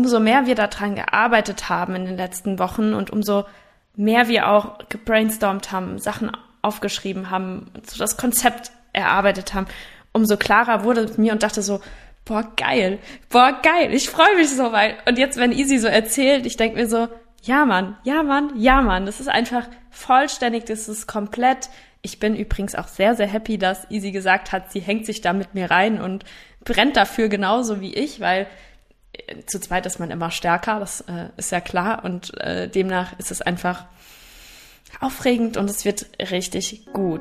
umso mehr wir daran gearbeitet haben in den letzten Wochen und umso mehr wir auch gebrainstormt haben, Sachen aufgeschrieben haben, so das Konzept erarbeitet haben, umso klarer wurde es mir und dachte so, boah, geil, boah, geil, ich freue mich so weit. Und jetzt, wenn Easy so erzählt, ich denke mir so, ja Mann, ja Mann, ja Mann, das ist einfach vollständig, das ist komplett. Ich bin übrigens auch sehr, sehr happy, dass Easy gesagt hat, sie hängt sich da mit mir rein und brennt dafür genauso wie ich, weil zu zweit ist man immer stärker, das äh, ist ja klar und äh, demnach ist es einfach aufregend und es wird richtig gut.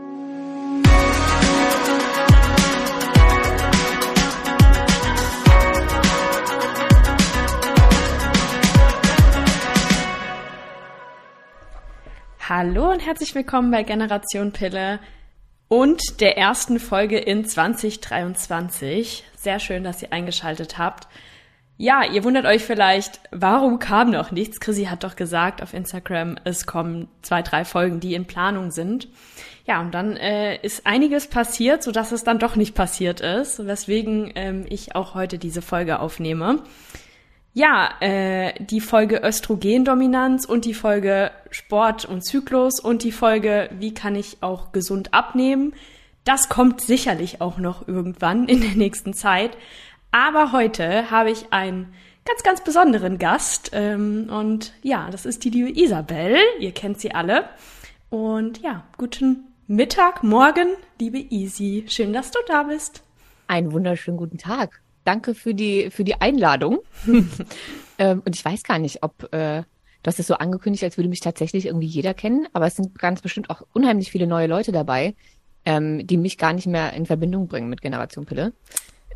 Hallo und herzlich willkommen bei Generation Pille und der ersten Folge in 2023. Sehr schön, dass ihr eingeschaltet habt. Ja, ihr wundert euch vielleicht, warum kam noch nichts? Chrissy hat doch gesagt auf Instagram, es kommen zwei, drei Folgen, die in Planung sind. Ja, und dann äh, ist einiges passiert, sodass es dann doch nicht passiert ist, weswegen ähm, ich auch heute diese Folge aufnehme. Ja, äh, die Folge Östrogendominanz und die Folge Sport und Zyklus und die Folge Wie kann ich auch gesund abnehmen. Das kommt sicherlich auch noch irgendwann in der nächsten Zeit. Aber heute habe ich einen ganz, ganz besonderen Gast. Ähm, und ja, das ist die liebe Isabel. Ihr kennt sie alle. Und ja, guten Mittag, morgen, liebe Easy. Schön, dass du da bist. Einen wunderschönen guten Tag danke für die, für die Einladung. ähm, und ich weiß gar nicht, ob, äh, du hast es so angekündigt, als würde mich tatsächlich irgendwie jeder kennen, aber es sind ganz bestimmt auch unheimlich viele neue Leute dabei, ähm, die mich gar nicht mehr in Verbindung bringen mit Generation Pille.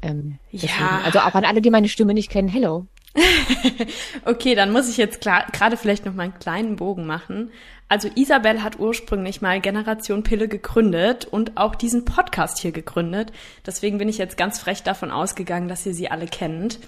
Ähm, deswegen, ja. Also auch an alle, die meine Stimme nicht kennen, hello. okay, dann muss ich jetzt gerade vielleicht noch mal einen kleinen Bogen machen. Also Isabel hat ursprünglich mal Generation Pille gegründet und auch diesen Podcast hier gegründet. Deswegen bin ich jetzt ganz frech davon ausgegangen, dass ihr sie alle kennt.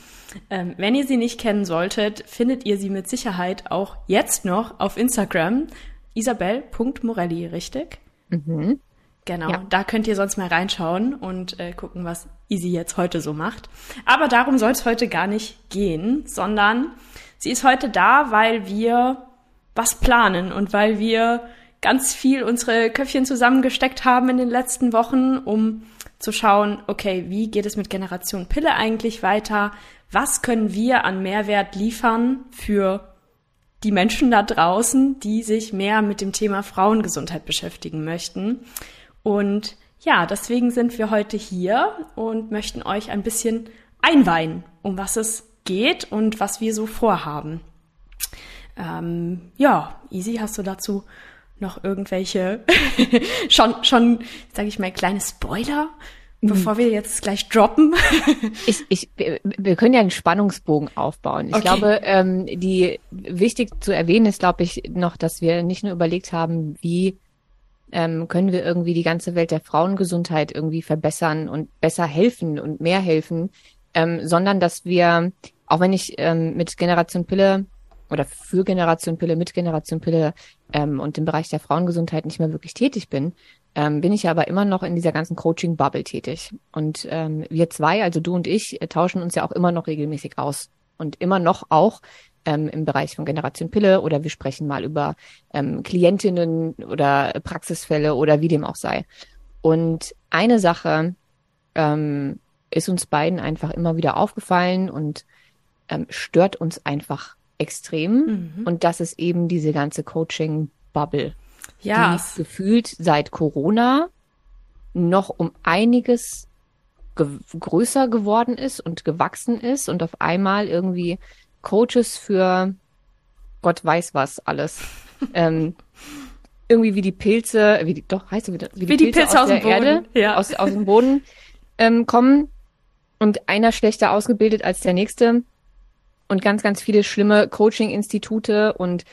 Ähm, wenn ihr sie nicht kennen solltet, findet ihr sie mit Sicherheit auch jetzt noch auf Instagram. Isabel.morelli, richtig? Mhm. Genau, ja. da könnt ihr sonst mal reinschauen und äh, gucken, was Easy jetzt heute so macht. Aber darum soll es heute gar nicht gehen, sondern sie ist heute da, weil wir was planen und weil wir ganz viel unsere Köpfchen zusammengesteckt haben in den letzten Wochen, um zu schauen, okay, wie geht es mit Generation Pille eigentlich weiter? Was können wir an Mehrwert liefern für die Menschen da draußen, die sich mehr mit dem Thema Frauengesundheit beschäftigen möchten? Und ja, deswegen sind wir heute hier und möchten euch ein bisschen einweihen, um was es geht und was wir so vorhaben. Ähm, ja, Easy, hast du dazu noch irgendwelche schon schon sage ich mal kleine Spoiler, mhm. bevor wir jetzt gleich droppen? ich, ich, wir können ja einen Spannungsbogen aufbauen. Ich okay. glaube, ähm, die wichtig zu erwähnen ist, glaube ich, noch, dass wir nicht nur überlegt haben, wie ähm, können wir irgendwie die ganze Welt der Frauengesundheit irgendwie verbessern und besser helfen und mehr helfen, ähm, sondern dass wir, auch wenn ich ähm, mit Generation Pille oder für Generation Pille, mit Generation Pille ähm, und im Bereich der Frauengesundheit nicht mehr wirklich tätig bin, ähm, bin ich aber immer noch in dieser ganzen Coaching-Bubble tätig. Und ähm, wir zwei, also du und ich, äh, tauschen uns ja auch immer noch regelmäßig aus. Und immer noch auch ähm, im Bereich von Generation Pille oder wir sprechen mal über ähm, Klientinnen oder Praxisfälle oder wie dem auch sei. Und eine Sache ähm, ist uns beiden einfach immer wieder aufgefallen und ähm, stört uns einfach extrem. Mhm. Und das ist eben diese ganze Coaching-Bubble. Ja. Die gefühlt seit Corona noch um einiges ge größer geworden ist und gewachsen ist und auf einmal irgendwie Coaches für Gott weiß was alles. ähm, irgendwie wie die Pilze, wie die, doch heißt es wieder, wie, wie die, Pilze, Pilze aus, aus, der Boden. Erde, ja. aus, aus dem Boden ähm, kommen und einer schlechter ausgebildet als der nächste und ganz, ganz viele schlimme Coaching-Institute und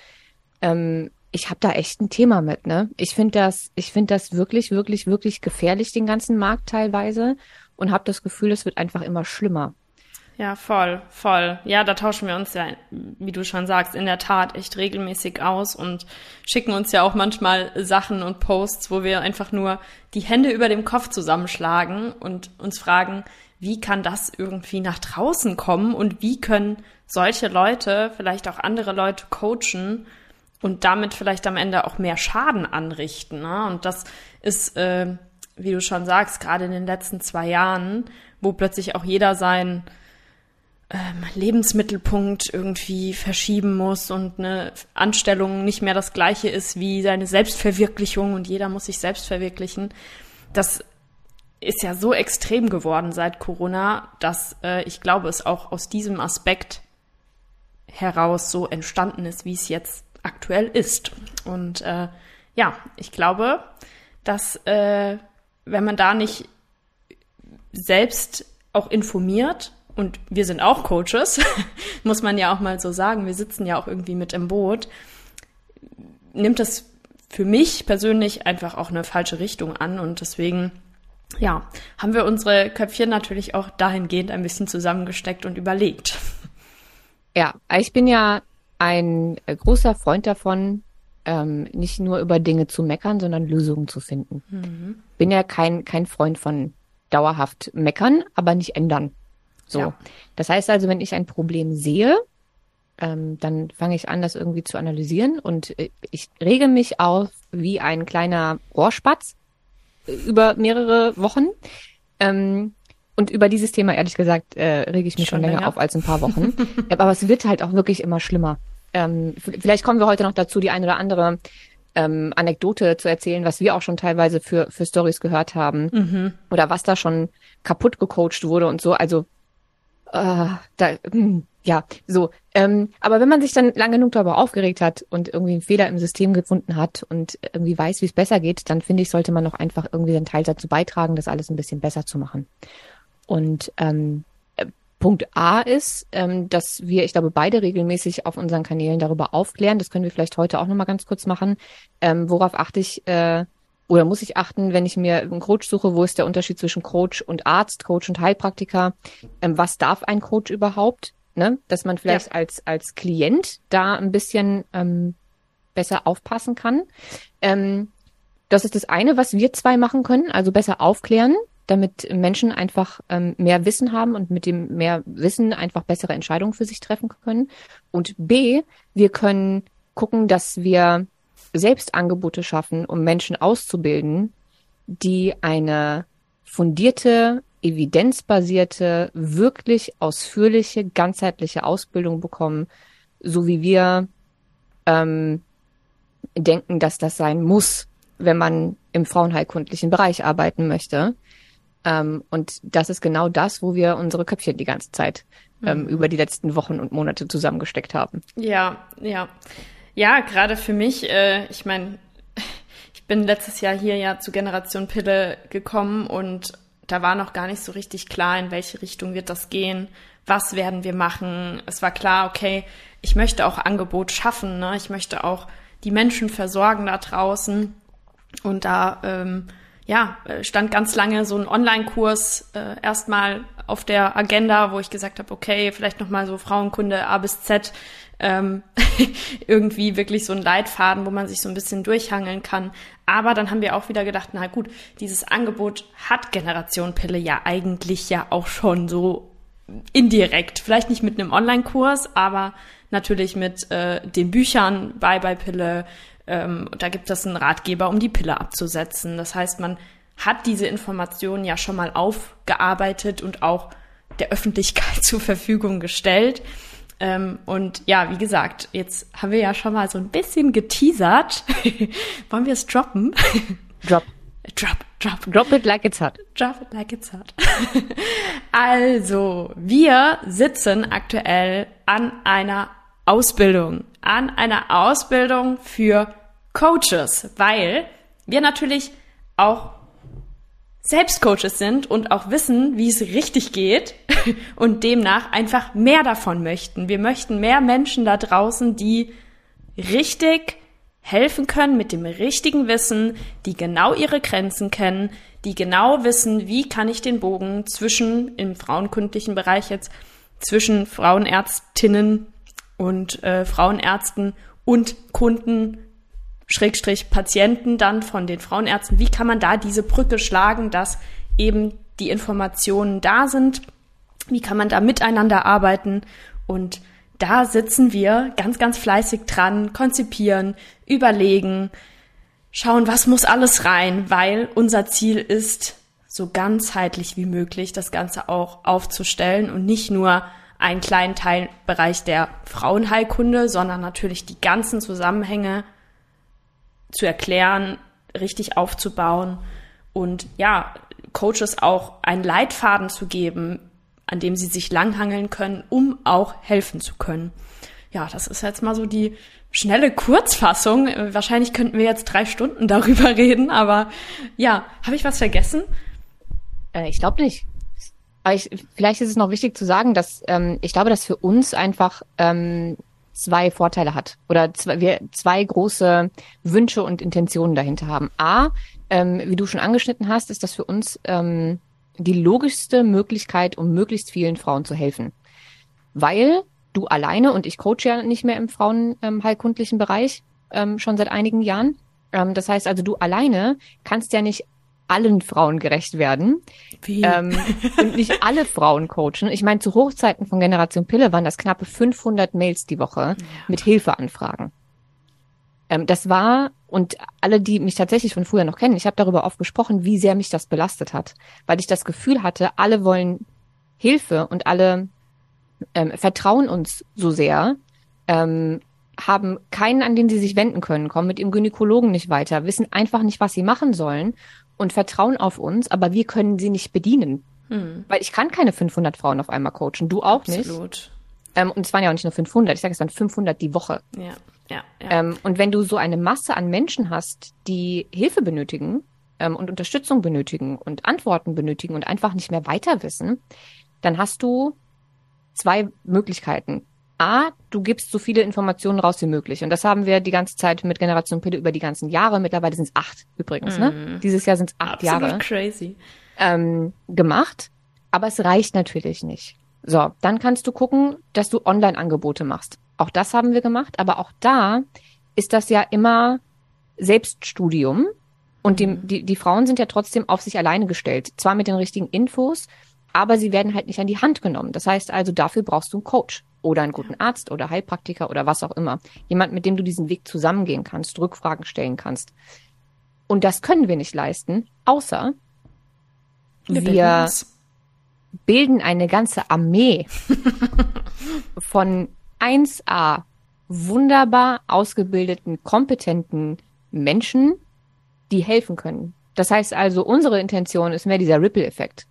ähm, ich habe da echt ein Thema mit, ne? Ich finde das, ich finde das wirklich, wirklich, wirklich gefährlich, den ganzen Markt teilweise und habe das Gefühl, es wird einfach immer schlimmer. Ja, voll, voll. Ja, da tauschen wir uns ja, wie du schon sagst, in der Tat echt regelmäßig aus und schicken uns ja auch manchmal Sachen und Posts, wo wir einfach nur die Hände über dem Kopf zusammenschlagen und uns fragen, wie kann das irgendwie nach draußen kommen und wie können solche Leute vielleicht auch andere Leute coachen und damit vielleicht am Ende auch mehr Schaden anrichten. Ne? Und das ist, äh, wie du schon sagst, gerade in den letzten zwei Jahren, wo plötzlich auch jeder sein ähm, Lebensmittelpunkt irgendwie verschieben muss und eine Anstellung nicht mehr das gleiche ist wie seine Selbstverwirklichung und jeder muss sich selbst verwirklichen. Das ist ja so extrem geworden seit Corona, dass äh, ich glaube, es auch aus diesem Aspekt heraus so entstanden ist, wie es jetzt aktuell ist. Und äh, ja, ich glaube, dass äh, wenn man da nicht selbst auch informiert, und wir sind auch Coaches, muss man ja auch mal so sagen, wir sitzen ja auch irgendwie mit im Boot, nimmt das für mich persönlich einfach auch eine falsche Richtung an und deswegen ja, haben wir unsere Köpfchen natürlich auch dahingehend ein bisschen zusammengesteckt und überlegt. Ja, ich bin ja ein großer Freund davon, ähm, nicht nur über Dinge zu meckern, sondern Lösungen zu finden. Mhm. Bin ja kein, kein Freund von dauerhaft meckern, aber nicht ändern. So. Ja. Das heißt also, wenn ich ein Problem sehe, ähm, dann fange ich an, das irgendwie zu analysieren und äh, ich rege mich auf wie ein kleiner Rohrspatz über mehrere Wochen. Ähm, und über dieses Thema, ehrlich gesagt, äh, rege ich mich schon, schon länger, länger, auf als ein paar Wochen. Aber es wird halt auch wirklich immer schlimmer. Ähm, vielleicht kommen wir heute noch dazu, die ein oder andere ähm, Anekdote zu erzählen, was wir auch schon teilweise für, für Stories gehört haben. Mhm. Oder was da schon kaputt gecoacht wurde und so. Also äh, da, hm, ja, so. Ähm, aber wenn man sich dann lange genug darüber aufgeregt hat und irgendwie einen Fehler im System gefunden hat und irgendwie weiß, wie es besser geht, dann finde ich, sollte man noch einfach irgendwie einen Teil dazu beitragen, das alles ein bisschen besser zu machen. Und ähm, äh, Punkt A ist, ähm, dass wir, ich glaube, beide regelmäßig auf unseren Kanälen darüber aufklären. Das können wir vielleicht heute auch nochmal ganz kurz machen. Ähm, worauf achte ich äh, oder muss ich achten, wenn ich mir einen Coach suche, wo ist der Unterschied zwischen Coach und Arzt, Coach und Heilpraktiker? Ähm, was darf ein Coach überhaupt? ne? dass man vielleicht ja. als, als Klient da ein bisschen ähm, besser aufpassen kann. Ähm, das ist das eine, was wir zwei machen können, also besser aufklären, damit Menschen einfach ähm, mehr Wissen haben und mit dem mehr Wissen einfach bessere Entscheidungen für sich treffen können. Und B, wir können gucken, dass wir selbst Angebote schaffen, um Menschen auszubilden, die eine fundierte evidenzbasierte, wirklich ausführliche, ganzheitliche Ausbildung bekommen, so wie wir ähm, denken, dass das sein muss, wenn man im frauenheilkundlichen Bereich arbeiten möchte. Ähm, und das ist genau das, wo wir unsere Köpfchen die ganze Zeit ähm, mhm. über die letzten Wochen und Monate zusammengesteckt haben. Ja, ja. Ja, gerade für mich, äh, ich meine, ich bin letztes Jahr hier ja zu Generation Pille gekommen und da war noch gar nicht so richtig klar, in welche Richtung wird das gehen, was werden wir machen. Es war klar, okay, ich möchte auch Angebot schaffen, ne? ich möchte auch die Menschen versorgen da draußen. Und da ähm, ja, stand ganz lange so ein Online-Kurs äh, erstmal auf der Agenda, wo ich gesagt habe, okay, vielleicht nochmal so Frauenkunde A bis Z, ähm, irgendwie wirklich so ein Leitfaden, wo man sich so ein bisschen durchhangeln kann. Aber dann haben wir auch wieder gedacht, na gut, dieses Angebot hat Generation Pille ja eigentlich ja auch schon so indirekt. Vielleicht nicht mit einem Online-Kurs, aber natürlich mit äh, den Büchern bei bei Pille. Ähm, da gibt es einen Ratgeber, um die Pille abzusetzen. Das heißt, man hat diese Informationen ja schon mal aufgearbeitet und auch der Öffentlichkeit zur Verfügung gestellt. Ähm, und ja, wie gesagt, jetzt haben wir ja schon mal so ein bisschen geteasert. Wollen wir es droppen? Drop. Drop, drop. Drop it like it's hot. Drop it like it's hot. also, wir sitzen aktuell an einer Ausbildung. An einer Ausbildung für Coaches, weil wir natürlich auch selbst Coaches sind und auch wissen, wie es richtig geht und demnach einfach mehr davon möchten. Wir möchten mehr Menschen da draußen, die richtig helfen können mit dem richtigen Wissen, die genau ihre Grenzen kennen, die genau wissen, wie kann ich den Bogen zwischen im frauenkundlichen Bereich jetzt zwischen Frauenärztinnen und äh, Frauenärzten und Kunden Schrägstrich Patienten dann von den Frauenärzten, wie kann man da diese Brücke schlagen, dass eben die Informationen da sind, wie kann man da miteinander arbeiten? Und da sitzen wir ganz, ganz fleißig dran, konzipieren, überlegen, schauen, was muss alles rein, weil unser Ziel ist, so ganzheitlich wie möglich das Ganze auch aufzustellen und nicht nur einen kleinen Teilbereich der Frauenheilkunde, sondern natürlich die ganzen Zusammenhänge zu erklären, richtig aufzubauen und ja, Coaches auch einen Leitfaden zu geben, an dem sie sich langhangeln können, um auch helfen zu können. Ja, das ist jetzt mal so die schnelle Kurzfassung. Wahrscheinlich könnten wir jetzt drei Stunden darüber reden, aber ja, habe ich was vergessen? Äh, ich glaube nicht. Aber ich, vielleicht ist es noch wichtig zu sagen, dass ähm, ich glaube, dass für uns einfach ähm, zwei Vorteile hat oder zwei, wir zwei große Wünsche und Intentionen dahinter haben. A, ähm, wie du schon angeschnitten hast, ist das für uns ähm, die logischste Möglichkeit, um möglichst vielen Frauen zu helfen. Weil du alleine, und ich coache ja nicht mehr im frauenheilkundlichen Bereich ähm, schon seit einigen Jahren. Ähm, das heißt also, du alleine kannst ja nicht allen Frauen gerecht werden Wie? Ähm, und nicht alle Frauen coachen. Ich meine, zu Hochzeiten von Generation Pille waren das knappe 500 Mails die Woche ja. mit Hilfeanfragen. Ähm, das war, und alle, die mich tatsächlich von früher noch kennen, ich habe darüber oft gesprochen, wie sehr mich das belastet hat, weil ich das Gefühl hatte, alle wollen Hilfe und alle ähm, vertrauen uns so sehr, ähm, haben keinen, an den sie sich wenden können, kommen mit ihrem Gynäkologen nicht weiter, wissen einfach nicht, was sie machen sollen und vertrauen auf uns, aber wir können sie nicht bedienen. Hm. Weil ich kann keine 500 Frauen auf einmal coachen, du auch Absolut. nicht. Absolut. Ähm, und es waren ja auch nicht nur 500, ich sage es waren 500 die Woche. Ja. Ja, ja. Ähm, und wenn du so eine Masse an Menschen hast, die Hilfe benötigen ähm, und Unterstützung benötigen und Antworten benötigen und einfach nicht mehr weiter wissen, dann hast du zwei Möglichkeiten. A, du gibst so viele Informationen raus wie möglich. Und das haben wir die ganze Zeit mit Generation Pille über die ganzen Jahre. Mittlerweile sind es acht übrigens. Mm. Ne? Dieses Jahr sind es acht Absolut Jahre. crazy. Ähm, gemacht. Aber es reicht natürlich nicht. So, dann kannst du gucken, dass du Online-Angebote machst. Auch das haben wir gemacht, aber auch da ist das ja immer Selbststudium. Und die, mhm. die, die Frauen sind ja trotzdem auf sich alleine gestellt. Zwar mit den richtigen Infos, aber sie werden halt nicht an die Hand genommen. Das heißt also, dafür brauchst du einen Coach oder einen guten Arzt oder Heilpraktiker oder was auch immer. Jemand, mit dem du diesen Weg zusammengehen kannst, Rückfragen stellen kannst. Und das können wir nicht leisten, außer wir, wir bilden eine ganze Armee von 1a wunderbar ausgebildeten, kompetenten Menschen, die helfen können. Das heißt also, unsere Intention ist mehr dieser Ripple-Effekt.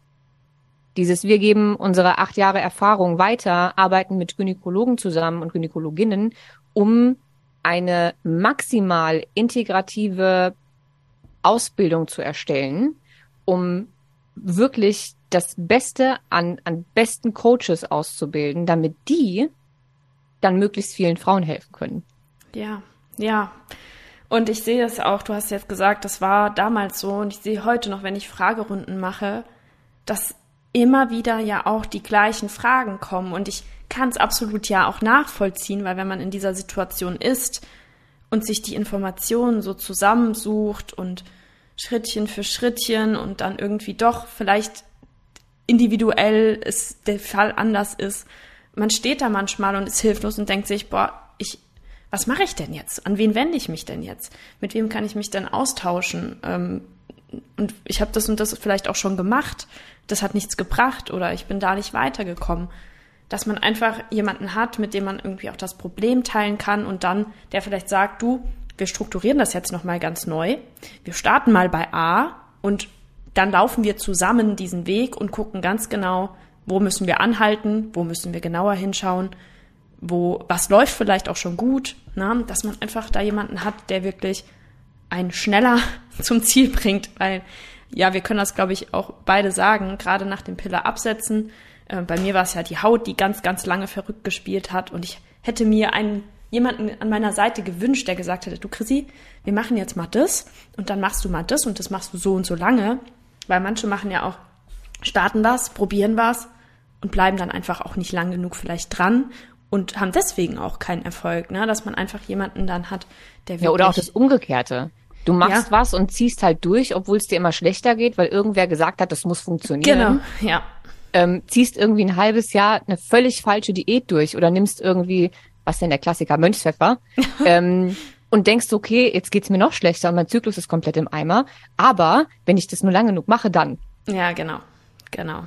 Dieses, wir geben unsere acht Jahre Erfahrung weiter, arbeiten mit Gynäkologen zusammen und Gynäkologinnen, um eine maximal integrative Ausbildung zu erstellen, um wirklich das Beste an, an besten Coaches auszubilden, damit die dann möglichst vielen Frauen helfen können. Ja, ja. Und ich sehe es auch, du hast jetzt gesagt, das war damals so und ich sehe heute noch, wenn ich Fragerunden mache, dass immer wieder ja auch die gleichen Fragen kommen und ich kann es absolut ja auch nachvollziehen, weil wenn man in dieser Situation ist und sich die Informationen so zusammensucht und Schrittchen für Schrittchen und dann irgendwie doch vielleicht individuell ist der Fall anders ist, man steht da manchmal und ist hilflos und denkt sich, boah, ich, was mache ich denn jetzt? An wen wende ich mich denn jetzt? Mit wem kann ich mich denn austauschen? Ähm, und ich habe das und das vielleicht auch schon gemacht. Das hat nichts gebracht oder ich bin da nicht weitergekommen. Dass man einfach jemanden hat, mit dem man irgendwie auch das Problem teilen kann und dann der vielleicht sagt, du, wir strukturieren das jetzt nochmal ganz neu. Wir starten mal bei A und dann laufen wir zusammen diesen Weg und gucken ganz genau, wo müssen wir anhalten, wo müssen wir genauer hinschauen, wo, was läuft vielleicht auch schon gut, ne? dass man einfach da jemanden hat, der wirklich einen schneller zum Ziel bringt, weil ja, wir können das, glaube ich, auch beide sagen, gerade nach dem Pille absetzen. Äh, bei mir war es ja die Haut, die ganz, ganz lange verrückt gespielt hat und ich hätte mir einen jemanden an meiner Seite gewünscht, der gesagt hätte, du Chrissy, wir machen jetzt mal das und dann machst du mal das und das machst du so und so lange, weil manche machen ja auch, starten was, probieren was und bleiben dann einfach auch nicht lang genug vielleicht dran und haben deswegen auch keinen Erfolg, ne? dass man einfach jemanden dann hat, der wirklich... Ja, oder auch das Umgekehrte. Du machst Ja. was und ziehst halt durch, obwohl es dir immer schlechter geht, weil irgendwer gesagt hat, das muss funktionieren. Genau, ja. ähm, ziehst irgendwie ein halbes Jahr eine völlig falsche Diät durch oder nimmst irgendwie, was denn der Klassiker, Mönchspfeffer, ähm, und denkst, okay, jetzt geht's mir noch schlechter und mein Zyklus ist komplett im Eimer. Aber wenn ich das nur lang genug mache, dann. Ja, genau. Genau.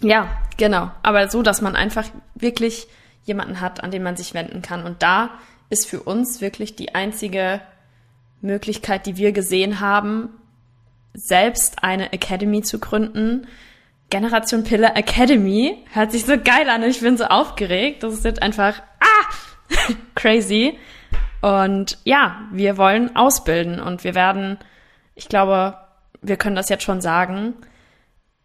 Ja, genau. Aber so, dass man einfach wirklich jemanden hat, an den man sich wenden kann. Und da ist für uns wirklich die einzige Möglichkeit, die wir gesehen haben, selbst eine Academy zu gründen. Generation Pille Academy hört sich so geil an. Ich bin so aufgeregt. Das ist jetzt einfach ah crazy. Und ja, wir wollen ausbilden und wir werden, ich glaube, wir können das jetzt schon sagen,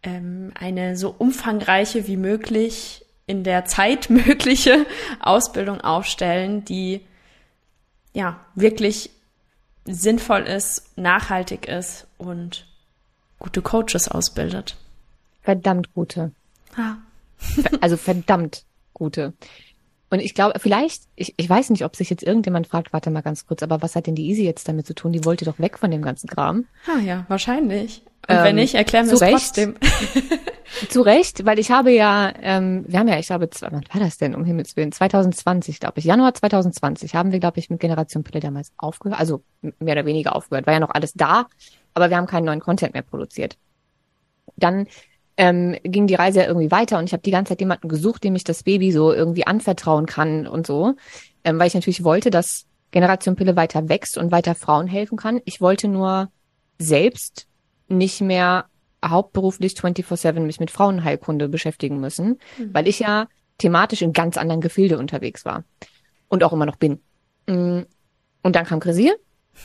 ähm, eine so umfangreiche wie möglich in der Zeit mögliche Ausbildung aufstellen, die ja wirklich sinnvoll ist, nachhaltig ist und gute Coaches ausbildet. Verdammt gute. Ah. Also verdammt gute. Und ich glaube, vielleicht, ich, ich weiß nicht, ob sich jetzt irgendjemand fragt, warte mal ganz kurz, aber was hat denn die Easy jetzt damit zu tun? Die wollte doch weg von dem ganzen Kram. Ah ja, wahrscheinlich. Und Ähm, wenn nicht, erklären wir es trotzdem. Zu Recht, weil ich habe ja, ähm, wir haben ja, ich glaube, zwei- wann war das denn, um Himmels Willen? 2020, glaube ich. Januar 2020 haben wir, glaube ich, mit Generation Pille damals aufgehört, also mehr oder weniger aufgehört. War ja noch alles da, aber wir haben keinen neuen Content mehr produziert. Dann ähm, ging die Reise ja irgendwie weiter und ich habe die ganze Zeit jemanden gesucht, dem ich das Baby so irgendwie anvertrauen kann und so, ähm, weil ich natürlich wollte, dass Generation Pille weiter wächst und weiter Frauen helfen kann. Ich wollte nur selbst nicht mehr hauptberuflich 24/7 mich mit Frauenheilkunde beschäftigen müssen, weil ich ja thematisch in ganz anderen Gefilde unterwegs war und auch immer noch bin. Mm, Und dann kam Krisier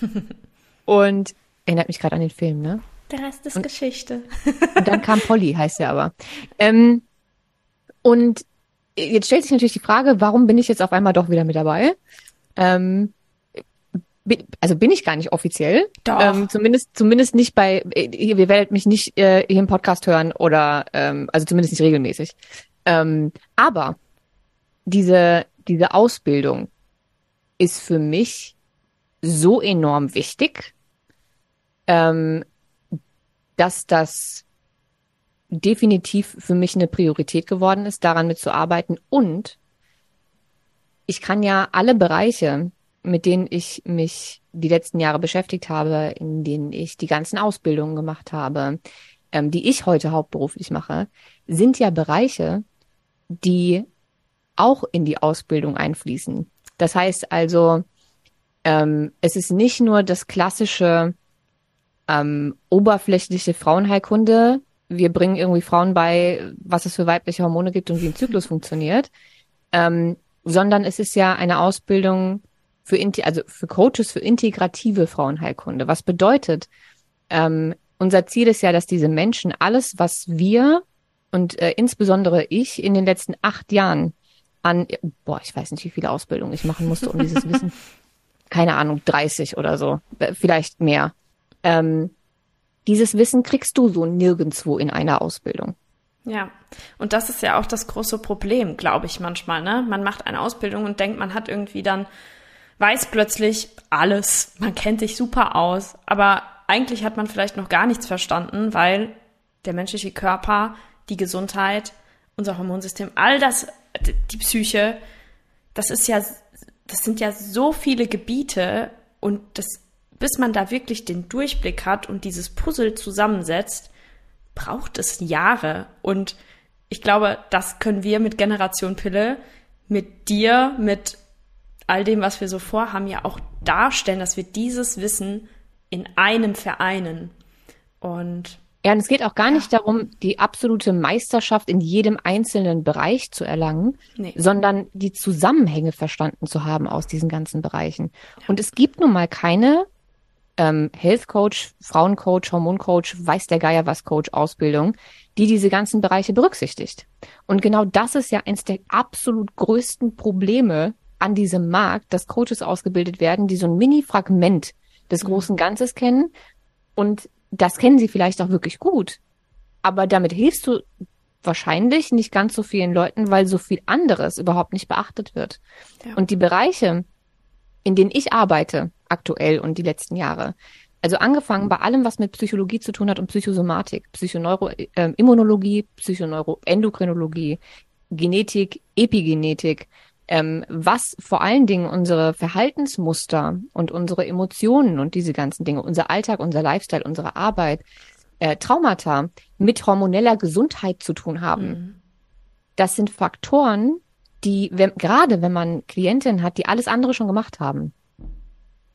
und erinnert mich gerade an den Film, ne? Der Rest ist Geschichte. Und dann kam Polly, heißt er aber. Ähm, und jetzt stellt sich natürlich die Frage, warum bin ich jetzt auf einmal doch wieder mit dabei? Ähm, bin, also bin ich gar nicht offiziell. Doch. Ähm, zumindest, zumindest nicht bei, äh, ihr ihr werdet mich nicht äh, hier im Podcast hören oder, ähm, also zumindest nicht regelmäßig. Ähm, aber diese, diese Ausbildung ist für mich so enorm wichtig, ähm, dass das definitiv für mich eine Priorität geworden ist, daran mitzuarbeiten. Und ich kann ja alle Bereiche, mit denen ich mich die letzten Jahre beschäftigt habe, in denen ich die ganzen Ausbildungen gemacht habe, ähm, die ich heute hauptberuflich mache, sind ja Bereiche, die auch in die Ausbildung einfließen. Das heißt also, ähm, es ist nicht nur das klassische ähm, oberflächliche Frauenheilkunde. Wir bringen irgendwie Frauen bei, was es für weibliche Hormone gibt und wie ein Zyklus funktioniert, ähm, sondern es ist ja eine Ausbildung für also für Coaches für integrative Frauenheilkunde. Was bedeutet, ähm, unser Ziel ist ja, dass diese Menschen alles, was wir und äh, insbesondere ich in den letzten acht Jahren an, boah, ich weiß nicht, wie viele Ausbildungen ich machen musste, um dieses Wissen, keine Ahnung, 30 oder so, äh, vielleicht mehr. Ähm, dieses Wissen kriegst du so nirgendwo in einer Ausbildung. Ja, und das ist ja auch das große Problem, glaube ich manchmal. Ne? Man macht eine Ausbildung und denkt, man hat irgendwie dann, weiß plötzlich alles, man kennt sich super aus, aber eigentlich hat man vielleicht noch gar nichts verstanden, weil der menschliche Körper, die Gesundheit, unser Hormonsystem, all das, die Psyche, das ist ja, das sind ja so viele Gebiete und das, bis man da wirklich den Durchblick hat und dieses Puzzle zusammensetzt, braucht es Jahre. Und ich glaube, das können wir mit Generation Pille, mit dir, mit all dem, was wir so vorhaben, ja auch darstellen, dass wir dieses Wissen in einem vereinen. Und Ja, und es geht auch gar nicht darum, die absolute Meisterschaft in jedem einzelnen Bereich zu erlangen, Nee. sondern die Zusammenhänge verstanden zu haben aus diesen ganzen Bereichen. Und es gibt nun mal keine ähm, Health Coach, Frauencoach, Hormoncoach, weiß der Geier was Coach Ausbildung, die diese ganzen Bereiche berücksichtigt. Und genau das ist ja eines der absolut größten Probleme an diesem Markt, dass Coaches ausgebildet werden, die so ein Mini-Fragment des großen Ganzes kennen. Und das kennen sie vielleicht auch wirklich gut. Aber damit hilfst du wahrscheinlich nicht ganz so vielen Leuten, weil so viel anderes überhaupt nicht beachtet wird. Ja. Und die Bereiche, in denen ich arbeite, aktuell und die letzten Jahre. Also angefangen bei allem, was mit Psychologie zu tun hat und Psychosomatik, Psychoneuroimmunologie, äh, Psychoneuroendokrinologie, Genetik, Epigenetik, ähm, was vor allen Dingen unsere Verhaltensmuster und unsere Emotionen und diese ganzen Dinge, unser Alltag, unser Lifestyle, unsere Arbeit, äh, Traumata mit hormoneller Gesundheit zu tun haben. Mhm. Das sind Faktoren, die, wenn, gerade wenn man Klientinnen hat, die alles andere schon gemacht haben.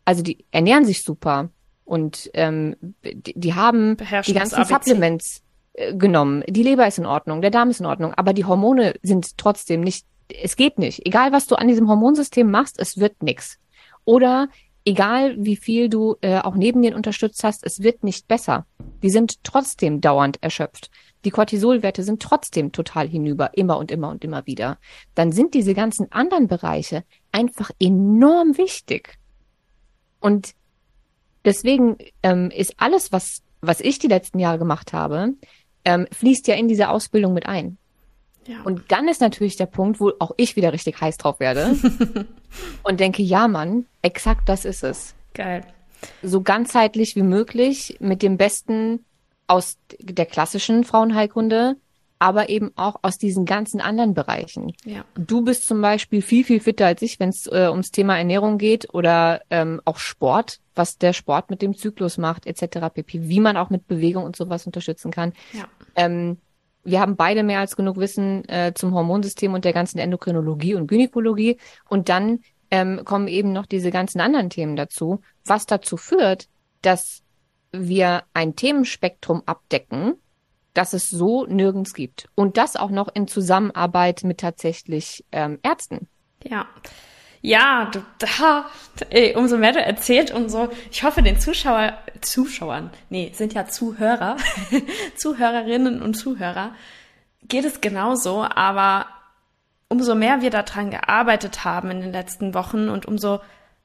Also die ernähren sich super und ähm, die, die haben die ganzen Supplements äh, genommen. Die Leber ist in Ordnung, der Darm ist in Ordnung, aber die Hormone sind trotzdem nicht es geht nicht. Egal, was du an diesem Hormonsystem machst, es wird nix. Oder egal, wie viel du äh, auch neben dir unterstützt hast, es wird nicht besser. Die sind trotzdem dauernd erschöpft. Die Cortisolwerte sind trotzdem total hinüber, immer und immer und immer wieder. Dann sind diese ganzen anderen Bereiche einfach enorm wichtig. Und deswegen ähm, ist alles, was, was ich die letzten Jahre gemacht habe, ähm, fließt ja in diese Ausbildung mit ein. Ja. Und dann ist natürlich der Punkt, wo auch ich wieder richtig heiß drauf werde und denke, ja, Mann, exakt das ist es. Geil. So ganzheitlich wie möglich mit dem Besten aus der klassischen Frauenheilkunde, aber eben auch aus diesen ganzen anderen Bereichen. Ja. Du bist zum Beispiel viel, viel fitter als ich, wenn es äh, ums Thema Ernährung geht oder ähm, auch Sport, was der Sport mit dem Zyklus macht, etc. pp. Wie man auch mit Bewegung und sowas unterstützen kann. Ja. Ähm, wir haben beide mehr als genug Wissen äh, zum Hormonsystem und der ganzen Endokrinologie und Gynäkologie. Und dann ähm, kommen eben noch diese ganzen anderen Themen dazu, was dazu führt, dass wir ein Themenspektrum abdecken, das es so nirgends gibt. Und das auch noch in Zusammenarbeit mit tatsächlich ähm, Ärzten. Ja. Ja, du, da, ey, umso mehr du erzählt, umso, ich hoffe, den Zuschauer, Zuschauern, nee, sind ja Zuhörer, Zuhörerinnen und Zuhörer, geht es genauso, aber umso mehr wir daran gearbeitet haben in den letzten Wochen und umso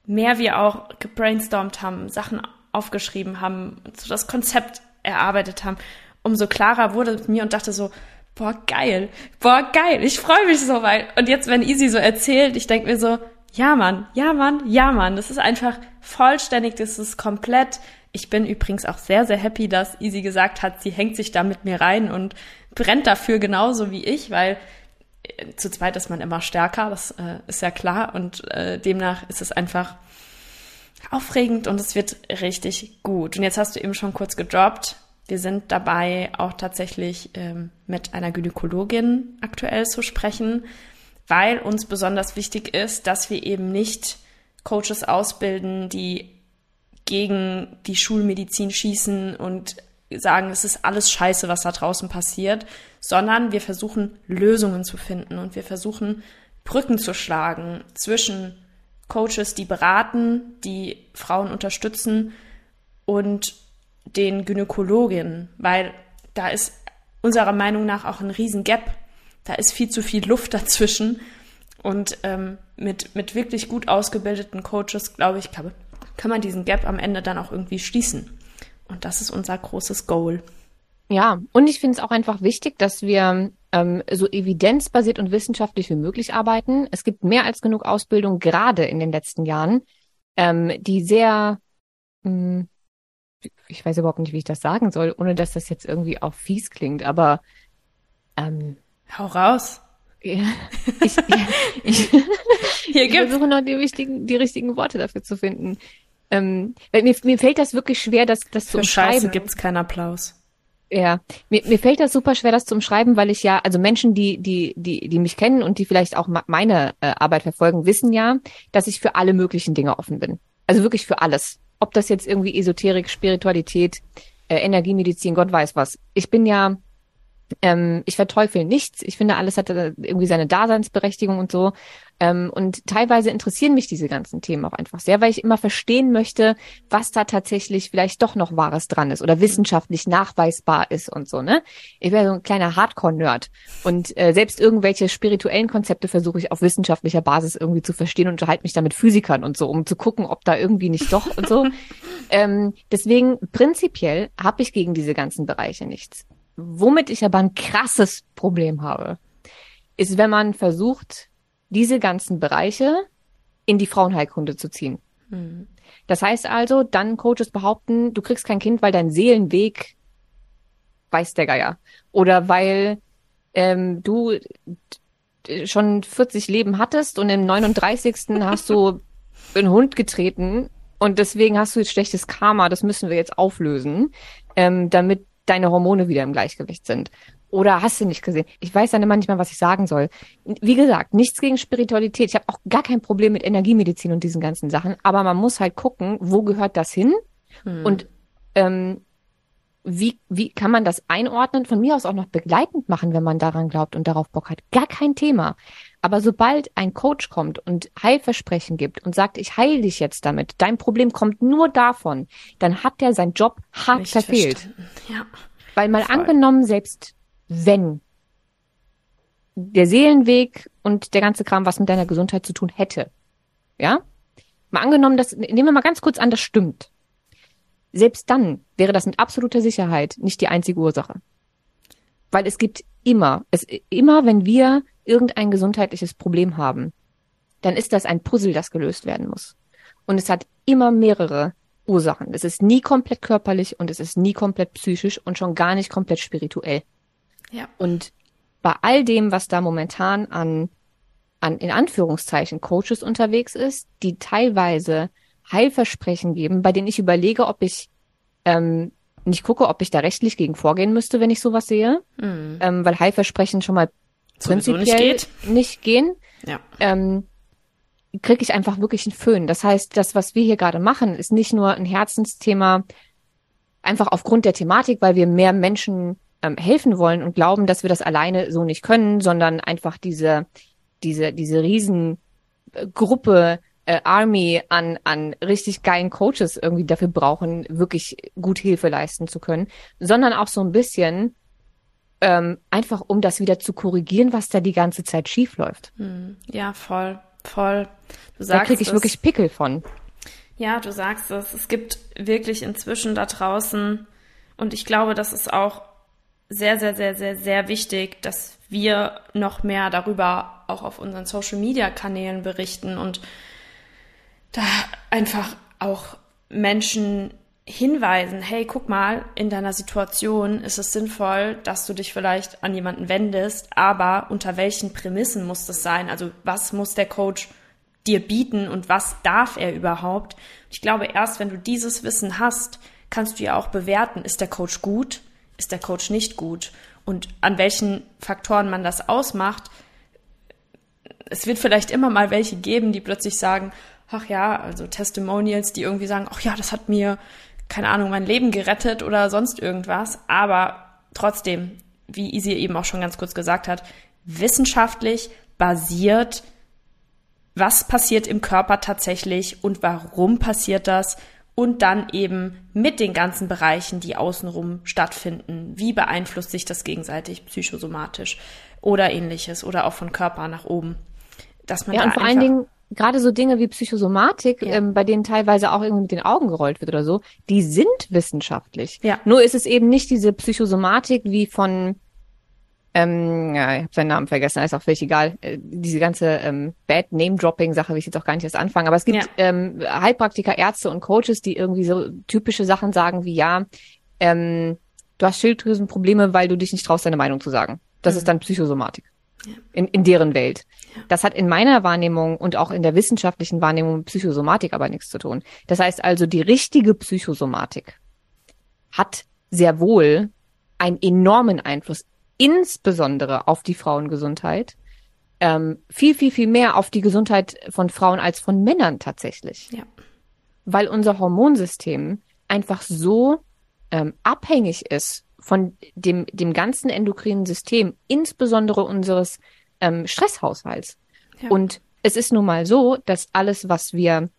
mehr wir auch gebrainstormt haben, Sachen aufgeschrieben haben, so das Konzept erarbeitet haben, umso klarer wurde es mir und dachte so, boah, geil, boah, geil, ich freue mich so weit. Und jetzt, wenn Easy so erzählt, ich denke mir so, ja, Mann, ja, Mann, ja, Mann. Das ist einfach vollständig, das ist komplett. Ich bin übrigens auch sehr, sehr happy, dass Easy gesagt hat, sie hängt sich da mit mir rein und brennt dafür genauso wie ich, weil äh, zu zweit ist man immer stärker, das äh, ist ja klar. Und äh, demnach ist es einfach aufregend und es wird richtig gut. Und jetzt hast du eben schon kurz gedroppt. Wir sind dabei, auch tatsächlich ähm, mit einer Gynäkologin aktuell zu sprechen weil uns besonders wichtig ist, dass wir eben nicht Coaches ausbilden, die gegen die Schulmedizin schießen und sagen, es ist alles scheiße, was da draußen passiert, sondern wir versuchen Lösungen zu finden und wir versuchen Brücken zu schlagen zwischen Coaches, die beraten, die Frauen unterstützen und den Gynäkologinnen, weil da ist unserer Meinung nach auch ein riesen Gap da ist viel zu viel Luft dazwischen. Und ähm, mit, mit wirklich gut ausgebildeten Coaches, glaube ich, kann, kann man diesen Gap am Ende dann auch irgendwie schließen. Und das ist unser großes Goal. Ja, und ich finde es auch einfach wichtig, dass wir ähm, so evidenzbasiert und wissenschaftlich wie möglich arbeiten. Es gibt mehr als genug Ausbildung, gerade in den letzten Jahren, ähm, die sehr, mh, hm, ich weiß überhaupt nicht, wie ich das sagen soll, ohne dass das jetzt irgendwie auch fies klingt, aber ähm, Hau raus. Ja, ich, ich, Hier ich versuche noch die, wichtigen, die richtigen Worte dafür zu finden. Ähm, weil mir, mir fällt das wirklich schwer, das, das zu umschreiben. Für Scheiße gibt's keinen Applaus. Ja, mir, mir fällt das super schwer, das zu umschreiben, weil ich ja, also Menschen, die, die, die, die mich kennen und die vielleicht auch meine äh, Arbeit verfolgen, wissen ja, dass ich für alle möglichen Dinge offen bin. Also wirklich für alles. Ob das jetzt irgendwie Esoterik, Spiritualität, äh, Energiemedizin, Gott weiß was. Ich bin ja ähm, ich verteufel nichts. Ich finde, alles hat irgendwie seine Daseinsberechtigung und so. Ähm, und teilweise interessieren mich diese ganzen Themen auch einfach sehr, weil ich immer verstehen möchte, was da tatsächlich vielleicht doch noch Wahres dran ist oder wissenschaftlich nachweisbar ist und so, ne? Ich wäre so ein kleiner Hardcore-Nerd. Und äh, selbst irgendwelche spirituellen Konzepte versuche ich auf wissenschaftlicher Basis irgendwie zu verstehen und unterhalte mich da mit Physikern und so, um zu gucken, ob da irgendwie nicht doch und so. ähm, deswegen prinzipiell habe ich gegen diese ganzen Bereiche nichts. Womit ich aber ein krasses Problem habe, ist, wenn man versucht, diese ganzen Bereiche in die Frauenheilkunde zu ziehen. Mhm. Das heißt also, dann Coaches behaupten, du kriegst kein Kind, weil dein Seelenweg weiß der Geier. Oder weil ähm, du schon 40 Leben hattest und im 39. hast du einen Hund getreten und deswegen hast du jetzt schlechtes Karma, das müssen wir jetzt auflösen, ähm, damit deine Hormone wieder im Gleichgewicht sind. Oder hast du nicht gesehen? Ich weiß dann immer nicht mehr, was ich sagen soll. Wie gesagt, nichts gegen Spiritualität. Ich habe auch gar kein Problem mit Energiemedizin und diesen ganzen Sachen. Aber man muss halt gucken, wo gehört das hin? Hm. Und ähm, wie, wie kann man das einordnen? Von mir aus auch noch begleitend machen, wenn man daran glaubt und darauf Bock hat. Gar kein Thema. Aber sobald ein Coach kommt und Heilversprechen gibt und sagt, ich heile dich jetzt damit, dein Problem kommt nur davon, dann hat der seinen Job hart Nicht verfehlt. Ja. Weil mal Voll. angenommen, selbst wenn der Seelenweg und der ganze Kram was mit deiner Gesundheit zu tun hätte, ja? Mal angenommen, das, nehmen wir mal ganz kurz an, das stimmt selbst dann wäre das mit absoluter Sicherheit nicht die einzige Ursache. Weil es gibt immer, es, immer wenn wir irgendein gesundheitliches Problem haben, dann ist das ein Puzzle, das gelöst werden muss. Und es hat immer mehrere Ursachen. Es ist nie komplett körperlich und es ist nie komplett psychisch und schon gar nicht komplett spirituell. Ja. Und bei all dem, was da momentan an, an in Anführungszeichen Coaches unterwegs ist, die teilweise Heilversprechen geben, bei denen ich überlege, ob ich ähm, nicht gucke, ob ich da rechtlich gegen vorgehen müsste, wenn ich sowas sehe, mhm. ähm, weil Heilversprechen schon mal prinzipiell nicht, nicht, gehen. Ja. Ähm, kriege ich einfach wirklich einen Föhn. Das heißt, das, was wir hier gerade machen, ist nicht nur ein Herzensthema, einfach aufgrund der Thematik, weil wir mehr Menschen ähm, helfen wollen und glauben, dass wir das alleine so nicht können, sondern einfach diese, diese, diese Riesengruppe äh, Army an, an richtig geilen Coaches irgendwie dafür brauchen, wirklich gut Hilfe leisten zu können, sondern auch so ein bisschen ähm, einfach, um das wieder zu korrigieren, was da die ganze Zeit schief läuft. Hm. Ja, voll, voll. Du sagst da kriege ich es, wirklich Pickel von. Ja, du sagst es. Es gibt wirklich inzwischen da draußen und ich glaube, das ist auch sehr, sehr, sehr, sehr, sehr wichtig, dass wir noch mehr darüber auch auf unseren Social Media Kanälen berichten und da einfach auch Menschen hinweisen, hey, guck mal, in deiner Situation ist es sinnvoll, dass du dich vielleicht an jemanden wendest, aber unter welchen Prämissen muss das sein? Also was muss der Coach dir bieten und was darf er überhaupt? Ich glaube, erst wenn du dieses Wissen hast, kannst du ja auch bewerten, ist der Coach gut, ist der Coach nicht gut und an welchen Faktoren man das ausmacht. Es wird vielleicht immer mal welche geben, die plötzlich sagen, ach ja, also Testimonials, die irgendwie sagen, ach ja, das hat mir, keine Ahnung, mein Leben gerettet oder sonst irgendwas. Aber trotzdem, wie Isi eben auch schon ganz kurz gesagt hat, wissenschaftlich basiert, was passiert im Körper tatsächlich und warum passiert das und dann eben mit den ganzen Bereichen, die außenrum stattfinden. Wie beeinflusst sich das gegenseitig psychosomatisch oder ähnliches oder auch von Körper nach oben? Dass man ja, und vor allen Dingen gerade so Dinge wie Psychosomatik, ja. ähm, bei denen teilweise auch irgendwie mit den Augen gerollt wird oder so, die sind wissenschaftlich. Ja. Nur ist es eben nicht diese Psychosomatik wie von, ähm, ja, ich habe seinen Namen vergessen, ist auch völlig egal, äh, diese ganze ähm, Bad Name-Dropping-Sache will ich jetzt auch gar nicht erst anfangen, aber es gibt ja. ähm, Heilpraktiker, Ärzte und Coaches, die irgendwie so typische Sachen sagen wie, ja, ähm, du hast Schilddrüsenprobleme, weil du dich nicht traust, deine Meinung zu sagen. Das mhm. ist dann Psychosomatik. Ja. In, in deren Welt. Das hat in meiner Wahrnehmung und auch in der wissenschaftlichen Wahrnehmung mit Psychosomatik aber nichts zu tun. Das heißt also, die richtige Psychosomatik hat sehr wohl einen enormen Einfluss, insbesondere auf die Frauengesundheit, ähm, viel, viel, viel mehr auf die Gesundheit von Frauen als von Männern tatsächlich. Ja. Weil unser Hormonsystem einfach so ähm, abhängig ist von dem, dem ganzen endokrinen System, insbesondere unseres ähm, Stresshaushalts. Ja. Und es ist nun mal so, dass alles, was wir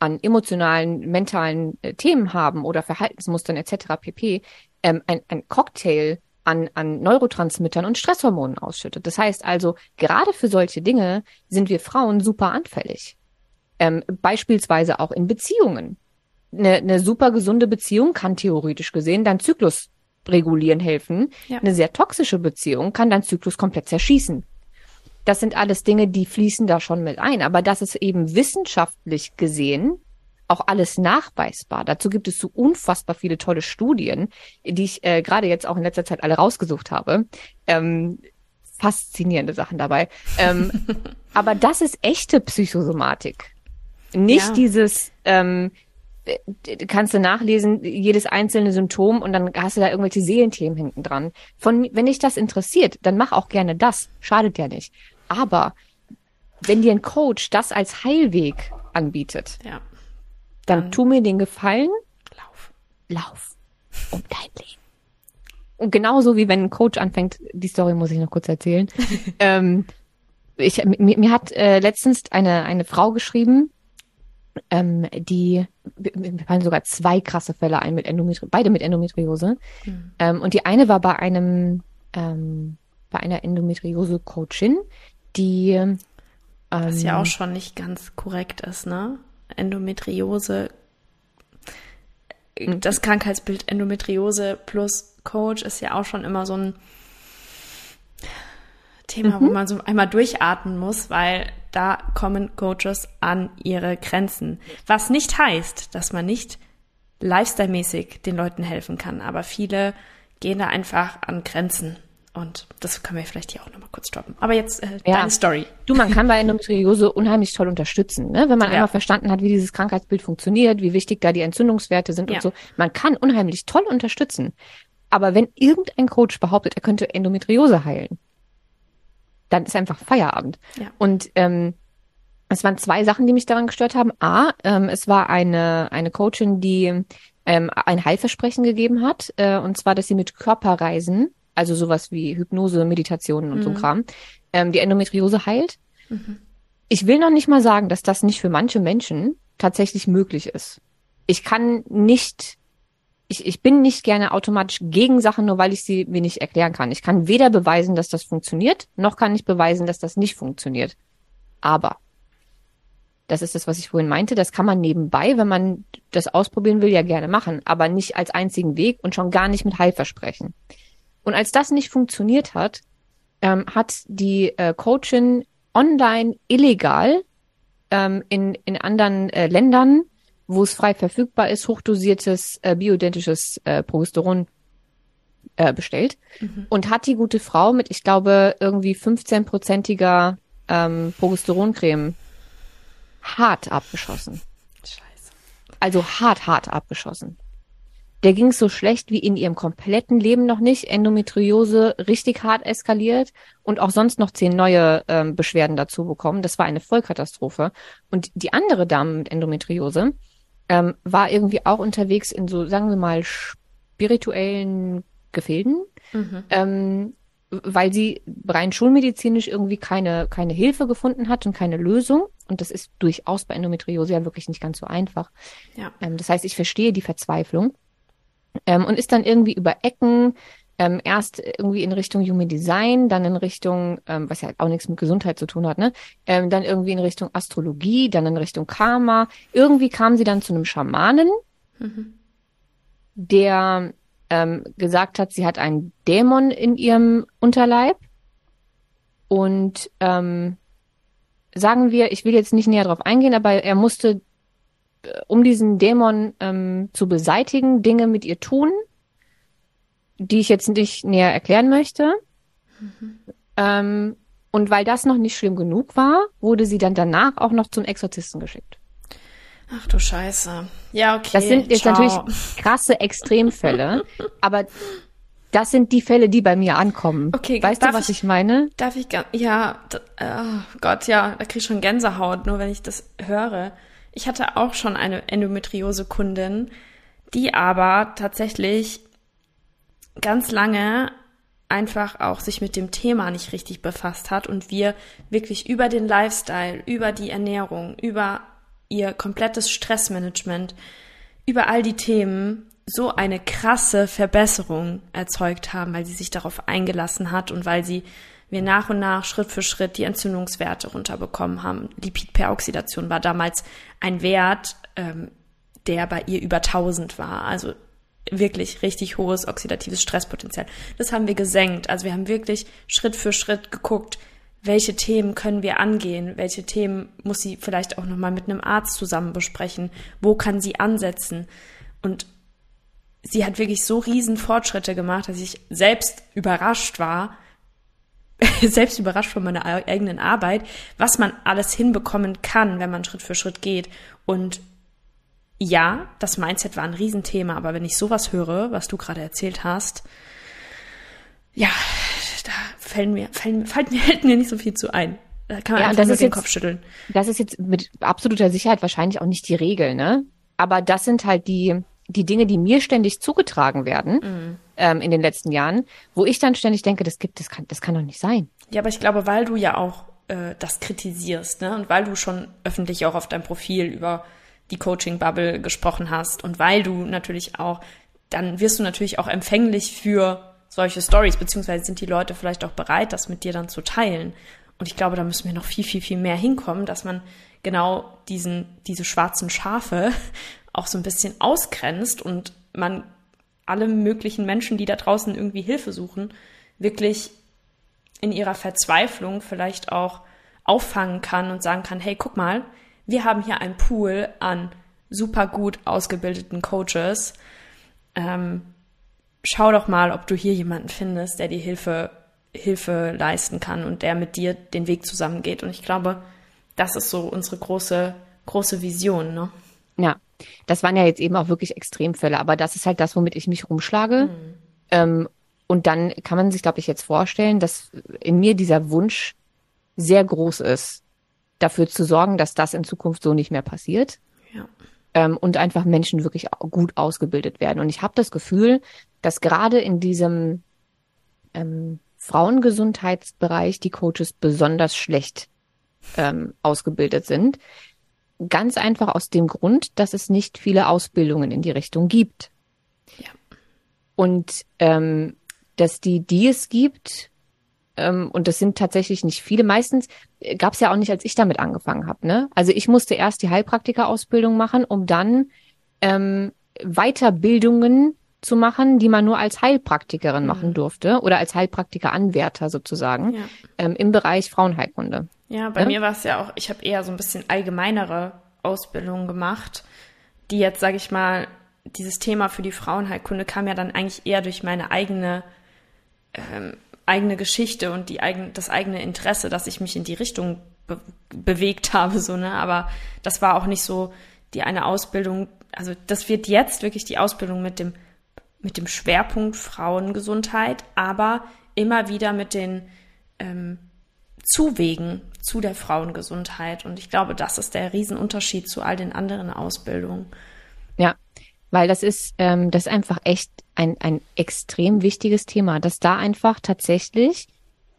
an emotionalen, mentalen äh, Themen haben oder Verhaltensmustern etc. pp. Ähm, ein, ein Cocktail an, an Neurotransmittern und Stresshormonen ausschüttet. Das heißt also, gerade für solche Dinge sind wir Frauen super anfällig. Ähm, beispielsweise auch in Beziehungen. Eine, eine super gesunde Beziehung kann theoretisch gesehen dein Zyklus regulieren helfen. Ja. Eine sehr toxische Beziehung kann dein Zyklus komplett zerschießen. Das sind alles Dinge, die fließen da schon mit ein. Aber das ist eben wissenschaftlich gesehen auch alles nachweisbar. Dazu gibt es so unfassbar viele tolle Studien, die ich äh, gerade jetzt auch in letzter Zeit alle rausgesucht habe. Ähm, faszinierende Sachen dabei. Ähm, aber das ist echte Psychosomatik. Nicht ja. dieses, ähm, äh, kannst du nachlesen, jedes einzelne Symptom und dann hast du da irgendwelche Seelenthemen hinten dran. Von, wenn dich das interessiert, dann mach auch gerne das. Schadet ja nicht. Aber wenn dir ein Coach das als Heilweg anbietet, ja. dann, dann tu mir den Gefallen. Lauf. Lauf. Um dein Leben. Und genauso wie wenn ein Coach anfängt, die Story muss ich noch kurz erzählen. ähm, ich, mir, mir hat äh, letztens eine, eine Frau geschrieben, ähm, die, mir fallen sogar zwei krasse Fälle ein mit Endometriose, beide mit Endometriose. Mhm. Ähm, und die eine war bei einem, ähm, bei einer Endometriose-Coachin, die ähm, Was ja auch schon nicht ganz korrekt ist, ne? Endometriose, mhm. das Krankheitsbild Endometriose plus Coach ist ja auch schon immer so ein Thema, mhm. wo man so einmal durchatmen muss, weil da kommen Coaches an ihre Grenzen. Was nicht heißt, dass man nicht lifestyle-mäßig den Leuten helfen kann, aber viele gehen da einfach an Grenzen. Und das können wir vielleicht hier auch nochmal kurz droppen. Aber jetzt äh, ja. deine Story. Du, man kann bei Endometriose unheimlich toll unterstützen, ne? wenn man ja. einmal verstanden hat, wie dieses Krankheitsbild funktioniert, wie wichtig da die Entzündungswerte sind ja. und so. Man kann unheimlich toll unterstützen. Aber wenn irgendein Coach behauptet, er könnte Endometriose heilen, dann ist einfach Feierabend. Ja. Und ähm, es waren zwei Sachen, die mich daran gestört haben. A, ähm, es war eine, eine Coachin, die ähm, ein Heilversprechen gegeben hat, äh, und zwar, dass sie mit Körperreisen, also sowas wie Hypnose, Meditationen und mhm. so Kram, ähm, die Endometriose heilt. Mhm. Ich will noch nicht mal sagen, dass das nicht für manche Menschen tatsächlich möglich ist. Ich kann nicht ich, ich bin nicht gerne automatisch gegen Sachen, nur weil ich sie mir nicht erklären kann. Ich kann weder beweisen, dass das funktioniert, noch kann ich beweisen, dass das nicht funktioniert. Aber, das ist das, was ich vorhin meinte, das kann man nebenbei, wenn man das ausprobieren will, ja gerne machen, aber nicht als einzigen Weg und schon gar nicht mit Heilversprechen. Und als das nicht funktioniert hat, ähm, hat die äh, Coachin online illegal ähm, in, in anderen äh, Ländern wo es frei verfügbar ist, hochdosiertes äh, bioidentisches äh, Progesteron äh, bestellt mhm. und hat die gute Frau mit, ich glaube, irgendwie 15-prozentiger ähm, Progesteroncreme hart abgeschossen. Scheiße. Also hart, hart abgeschossen. Der ging so schlecht wie in ihrem kompletten Leben noch nicht. Endometriose richtig hart eskaliert und auch sonst noch zehn neue ähm, Beschwerden dazu bekommen. Das war eine Vollkatastrophe. Und die andere Dame mit Endometriose, ähm, war irgendwie auch unterwegs in so, sagen wir mal, spirituellen Gefilden, mhm. ähm, weil sie rein schulmedizinisch irgendwie keine, keine Hilfe gefunden hat und keine Lösung. Und das ist durchaus bei Endometriose ja wirklich nicht ganz so einfach. Ja. Ähm, das heißt, ich verstehe die Verzweiflung ähm, und ist dann irgendwie über Ecken ähm, erst irgendwie in Richtung Human Design, dann in Richtung, ähm, was ja auch nichts mit Gesundheit zu tun hat, ne? Ähm, dann irgendwie in Richtung Astrologie, dann in Richtung Karma. Irgendwie kam sie dann zu einem Schamanen, mhm. der ähm, gesagt hat, sie hat einen Dämon in ihrem Unterleib. Und ähm, sagen wir, ich will jetzt nicht näher drauf eingehen, aber er musste, äh, um diesen Dämon ähm, zu beseitigen, Dinge mit ihr tun die ich jetzt nicht näher erklären möchte. Mhm. Ähm, und weil das noch nicht schlimm genug war, wurde sie dann danach auch noch zum Exorzisten geschickt. Ach du Scheiße. Ja, okay. Das sind jetzt Ciao. natürlich krasse Extremfälle, aber das sind die Fälle, die bei mir ankommen. Okay, weißt du, was ich, ich, meine? Darf ich ja, oh Gott, ja, da krieg ich schon Gänsehaut, nur wenn ich das höre. Ich hatte auch schon eine Endometriose-Kundin, die aber tatsächlich ganz lange einfach auch sich mit dem Thema nicht richtig befasst hat und wir wirklich über den Lifestyle, über die Ernährung, über ihr komplettes Stressmanagement, über all die Themen so eine krasse Verbesserung erzeugt haben, weil sie sich darauf eingelassen hat und weil sie wir nach und nach Schritt für Schritt die Entzündungswerte runterbekommen haben. Lipidperoxidation war damals ein Wert, ähm, der bei ihr über 1000 war. Also wirklich richtig hohes oxidatives Stresspotenzial. Das haben wir gesenkt. Also wir haben wirklich Schritt für Schritt geguckt, welche Themen können wir angehen, welche Themen muss sie vielleicht auch nochmal mit einem Arzt zusammen besprechen, wo kann sie ansetzen. Und sie hat wirklich so riesen Fortschritte gemacht, dass ich selbst überrascht war, selbst überrascht von meiner eigenen Arbeit, was man alles hinbekommen kann, wenn man Schritt für Schritt geht. Und ja, das Mindset war ein Riesenthema, aber wenn ich sowas höre, was du gerade erzählt hast, ja, da fällt mir, fällt, fällt mir, fällt mir nicht so viel zu ein. Da kann man ja, einfach nur den jetzt, Kopf schütteln. Das ist jetzt mit absoluter Sicherheit wahrscheinlich auch nicht die Regel, ne? Aber das sind halt die, die Dinge, die mir ständig zugetragen werden mhm. ähm, in den letzten Jahren, wo ich dann ständig denke, das gibt, das kann, das kann doch nicht sein. Ja, aber ich glaube, weil du ja auch äh, das kritisierst, ne? Und weil du schon öffentlich auch auf deinem Profil über die Coaching-Bubble gesprochen hast und weil du natürlich auch, dann wirst du natürlich auch empfänglich für solche Stories, beziehungsweise sind die Leute vielleicht auch bereit, das mit dir dann zu teilen. Und ich glaube, da müssen wir noch viel, viel, viel mehr hinkommen, dass man genau diesen, diese schwarzen Schafe auch so ein bisschen ausgrenzt und man alle möglichen Menschen, die da draußen irgendwie Hilfe suchen, wirklich in ihrer Verzweiflung vielleicht auch auffangen kann und sagen kann, hey, guck mal, wir haben hier einen Pool an super gut ausgebildeten Coaches. Ähm, schau doch mal, ob du hier jemanden findest, der dir Hilfe, Hilfe leisten kann und der mit dir den Weg zusammengeht. Und ich glaube, das ist so unsere große, große Vision, ne? Ja, das waren ja jetzt eben auch wirklich Extremfälle, aber das ist halt das, womit ich mich rumschlage. Mhm. Ähm, und dann kann man sich, glaube ich, jetzt vorstellen, dass in mir dieser Wunsch sehr groß ist, dafür zu sorgen, dass das in Zukunft so nicht mehr passiert. Ja. Ähm, und einfach Menschen wirklich gut ausgebildet werden. Und ich habe das Gefühl, dass gerade in diesem ähm, Frauengesundheitsbereich die Coaches besonders schlecht ähm, ausgebildet sind. Ganz einfach aus dem Grund, dass es nicht viele Ausbildungen in die Richtung gibt. Ja. Und ähm, dass die, die es gibt, und das sind tatsächlich nicht viele, meistens äh, gab es ja auch nicht, als ich damit angefangen habe. Ne? Also ich musste erst die Heilpraktika-Ausbildung machen, um dann ähm, Weiterbildungen zu machen, die man nur als Heilpraktikerin mhm. machen durfte oder als Heilpraktiker-Anwärter sozusagen ja. ähm, im Bereich Frauenheilkunde. Ja, bei ja? mir war es ja auch, ich habe eher so ein bisschen allgemeinere Ausbildungen gemacht, die jetzt, sage ich mal, dieses Thema für die Frauenheilkunde kam ja dann eigentlich eher durch meine eigene ähm, eigene Geschichte und die eigene, das eigene Interesse, dass ich mich in die Richtung be bewegt habe, so, ne? Aber das war auch nicht so die eine Ausbildung, also das wird jetzt wirklich die Ausbildung mit dem mit dem Schwerpunkt Frauengesundheit, aber immer wieder mit den ähm, Zuwegen zu der Frauengesundheit. Und ich glaube, das ist der Riesenunterschied zu all den anderen Ausbildungen. Ja, weil das ist, ähm, das ist einfach echt ein, ein extrem wichtiges Thema, dass da einfach tatsächlich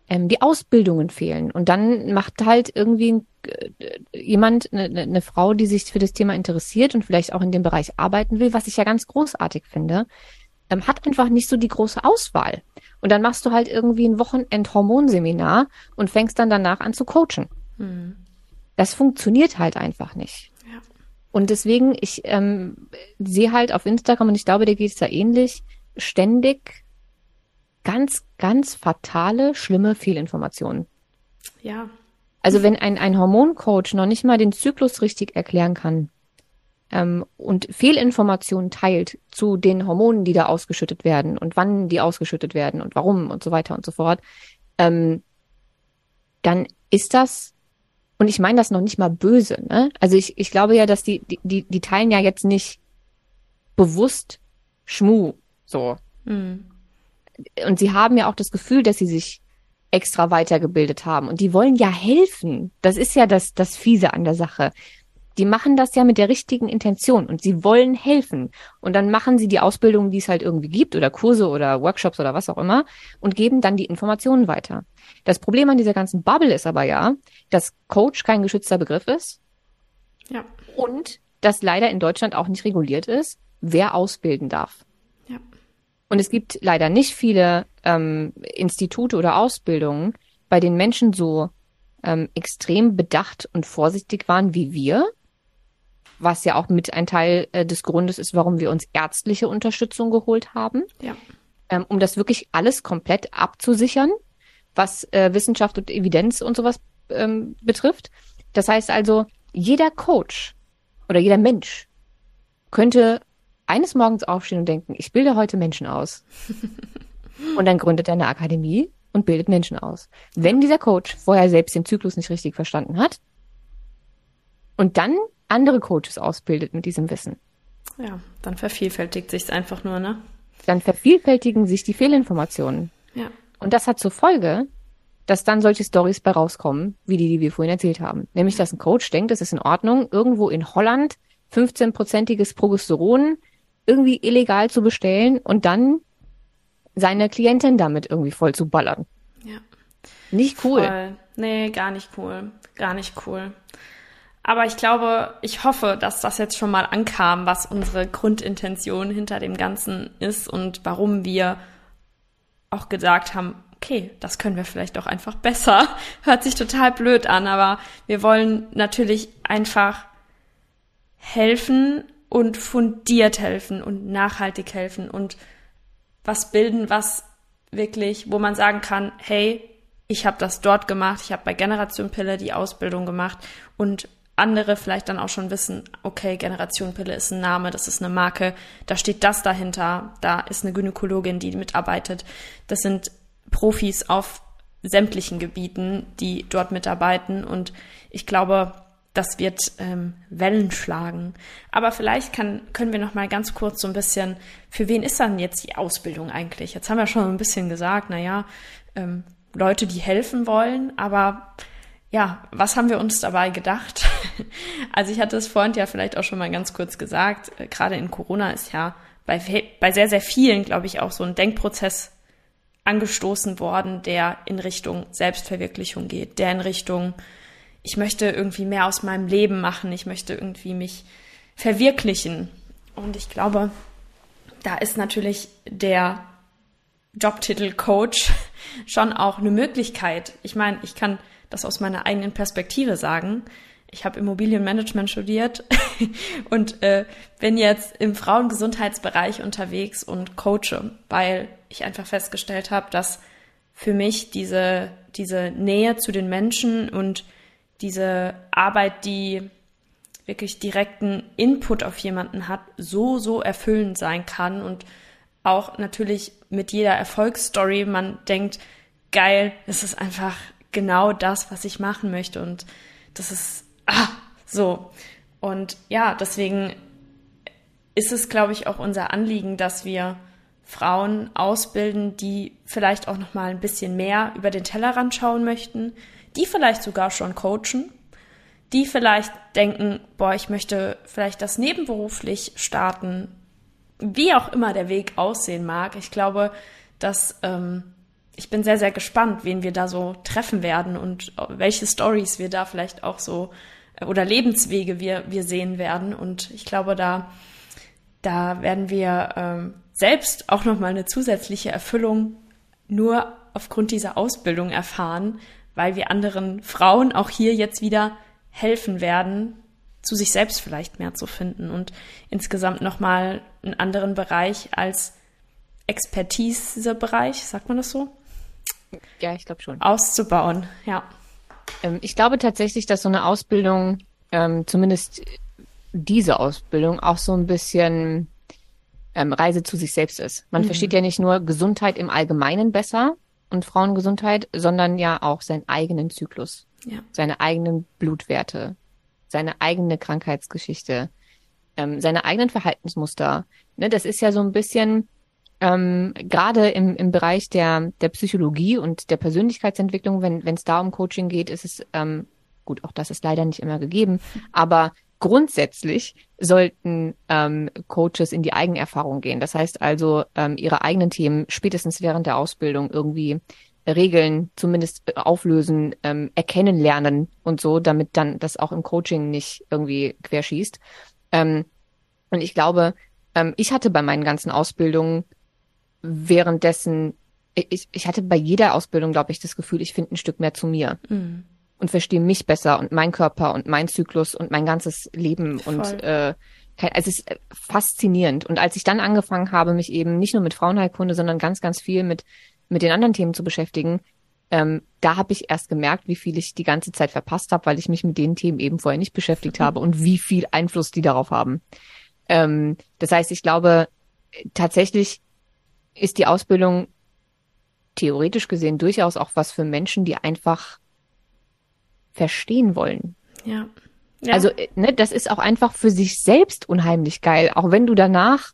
ähm, die Ausbildungen fehlen. Und dann macht halt irgendwie äh, jemand, eine, eine Frau, die sich für das Thema interessiert und vielleicht auch in dem Bereich arbeiten will, was ich ja ganz großartig finde, ähm, hat einfach nicht so die große Auswahl. Und dann machst du halt irgendwie ein Wochenend-Hormonseminar und fängst dann danach an zu coachen. Mhm. Das funktioniert halt einfach nicht. Und deswegen, ich ähm, sehe halt auf Instagram, und ich glaube, dir geht es da ähnlich, ständig ganz, ganz fatale, schlimme Fehlinformationen. Ja. Also wenn ein, ein Hormoncoach noch nicht mal den Zyklus richtig erklären kann, ähm, und Fehlinformationen teilt zu den Hormonen, die da ausgeschüttet werden und wann die ausgeschüttet werden und warum und so weiter und so fort, ähm, dann ist das, und ich meine das noch nicht mal böse, ne? Also ich, ich glaube ja, dass die, die, die teilen ja jetzt nicht bewusst Schmu, so. Mhm. Und sie haben ja auch das Gefühl, dass sie sich extra weitergebildet haben. Und die wollen ja helfen. Das ist ja das, das Fiese an der Sache die machen das ja mit der richtigen Intention und sie wollen helfen. Und dann machen sie die Ausbildung, die es halt irgendwie gibt oder Kurse oder Workshops oder was auch immer und geben dann die Informationen weiter. Das Problem an dieser ganzen Bubble ist aber ja, dass Coach kein geschützter Begriff ist. Ja. Und dass leider in Deutschland auch nicht reguliert ist, wer ausbilden darf. Ja. Und es gibt leider nicht viele ähm, Institute oder Ausbildungen, bei denen Menschen so ähm, extrem bedacht und vorsichtig waren wie wir was ja auch mit ein Teil äh, des Grundes ist, warum wir uns ärztliche Unterstützung geholt haben. Ja. Ähm, um das wirklich alles komplett abzusichern was äh, Wissenschaft und Evidenz und sowas ähm, betrifft. Das heißt also, jeder Coach oder jeder Mensch könnte eines Morgens aufstehen und denken, ich bilde heute Menschen aus. und dann gründet er eine Akademie und bildet Menschen aus. Wenn dieser Coach vorher selbst den Zyklus nicht richtig verstanden hat und dann andere Coaches ausbildet mit diesem Wissen. Ja, dann vervielfältigt sich's einfach nur, ne? Dann vervielfältigen sich die Fehlinformationen. Ja. Und das hat zur Folge, dass dann solche Stories bei rauskommen, wie die, die wir vorhin erzählt haben. Nämlich, dass ein Coach denkt, es ist in Ordnung, irgendwo in Holland 15-prozentiges Progesteron irgendwie illegal zu bestellen und dann seine Klientin damit irgendwie voll zu ballern. Ja. Nicht cool. Voll. Nee, gar nicht cool. Gar nicht cool. Aber ich glaube, ich hoffe, dass das jetzt schon mal ankam, was unsere Grundintention hinter dem Ganzen ist und warum wir auch gesagt haben, okay, das können wir vielleicht auch einfach besser. Hört sich total blöd an, aber wir wollen natürlich einfach helfen und fundiert helfen und nachhaltig helfen und was bilden, was wirklich, wo man sagen kann, hey, ich habe das dort gemacht, ich habe bei Generation Pille die Ausbildung gemacht und andere vielleicht dann auch schon wissen, okay, Generation Pille ist ein Name, das ist eine Marke, da steht das dahinter, da ist eine Gynäkologin, die mitarbeitet. Das sind Profis auf sämtlichen Gebieten, die dort mitarbeiten und ich glaube, das wird ähm, Wellen schlagen. Aber vielleicht kann, können wir noch mal ganz kurz so ein bisschen, für wen ist dann jetzt die Ausbildung eigentlich? Jetzt haben wir schon ein bisschen gesagt, na ja, ähm, Leute, die helfen wollen, aber ja, was haben wir uns dabei gedacht? Also ich hatte es vorhin ja vielleicht auch schon mal ganz kurz gesagt, äh, gerade in Corona ist ja bei, bei sehr, sehr vielen, glaube ich, auch so ein Denkprozess angestoßen worden, der in Richtung Selbstverwirklichung geht, der in Richtung ich möchte irgendwie mehr aus meinem Leben machen, ich möchte irgendwie mich verwirklichen. Und ich glaube, da ist natürlich der Jobtitel Coach schon auch eine Möglichkeit. Ich meine, ich kann das aus meiner eigenen Perspektive sagen. Ich habe Immobilienmanagement studiert und äh, bin jetzt im Frauengesundheitsbereich unterwegs und coache, weil ich einfach festgestellt habe, dass für mich diese, diese Nähe zu den Menschen und diese Arbeit, die wirklich direkten Input auf jemanden hat, so, so erfüllend sein kann und auch natürlich mit jeder Erfolgsstory man denkt, geil, es ist einfach genau das, was ich machen möchte und das ist, ah, so. Und ja, deswegen ist es, glaube ich, auch unser Anliegen, dass wir Frauen ausbilden, die vielleicht auch noch mal ein bisschen mehr über den Tellerrand schauen möchten, die vielleicht sogar schon coachen, die vielleicht denken, boah, ich möchte vielleicht das nebenberuflich starten, wie auch immer der Weg aussehen mag. Ich glaube, dass ähm, ich bin sehr, sehr gespannt, wen wir da so treffen werden und welche Stories wir da vielleicht auch so äh, oder Lebenswege wir, wir sehen werden. Und ich glaube, da, da werden wir ähm, selbst auch nochmal eine zusätzliche Erfüllung nur aufgrund dieser Ausbildung erfahren, weil wir anderen Frauen auch hier jetzt wieder helfen werden, zu sich selbst vielleicht mehr zu finden und insgesamt nochmal einen anderen Bereich als Expertise-Bereich, sagt man das so? Ja, ich glaube schon. Auszubauen, ja. Ähm, ich glaube tatsächlich, dass so eine Ausbildung, ähm, zumindest diese Ausbildung, auch so ein bisschen ähm, Reise zu sich selbst ist. Man mhm. versteht ja nicht nur Gesundheit im Allgemeinen besser, und Frauengesundheit, sondern ja auch seinen eigenen Zyklus, ja. seine eigenen Blutwerte, seine eigene Krankheitsgeschichte, ähm, seine eigenen Verhaltensmuster. Ne, das ist ja so ein bisschen ähm, gerade im, im Bereich der, der Psychologie und der Persönlichkeitsentwicklung, wenn es da um Coaching geht, ist es ähm, gut, auch das ist leider nicht immer gegeben, aber grundsätzlich sollten ähm, Coaches in die Eigenerfahrung gehen. Das heißt also, ähm, ihre eigenen Themen spätestens während der Ausbildung irgendwie Regeln zumindest äh, auflösen, ähm, erkennen lernen und so, damit dann das auch im Coaching nicht irgendwie querschießt. Ähm, und ich glaube, ähm, ich hatte bei meinen ganzen Ausbildungen währenddessen, ich, ich hatte bei jeder Ausbildung, glaube ich, das Gefühl, ich finde ein Stück mehr zu mir. Mhm und verstehe mich besser und mein Körper und mein Zyklus und mein ganzes Leben Voll. und äh, also es ist äh, faszinierend. Und als ich dann angefangen habe, mich eben nicht nur mit Frauenheilkunde, sondern ganz, ganz viel mit mit den anderen Themen zu beschäftigen, ähm, da habe ich erst gemerkt, wie viel ich die ganze Zeit verpasst habe, weil ich mich mit den Themen eben vorher nicht beschäftigt habe und wie viel Einfluss die darauf haben. Ähm, das heißt, ich glaube, tatsächlich ist die Ausbildung theoretisch gesehen durchaus auch was für Menschen, die einfach verstehen wollen. Ja. ja. Also, ne, das ist auch einfach für sich selbst unheimlich geil, auch wenn du danach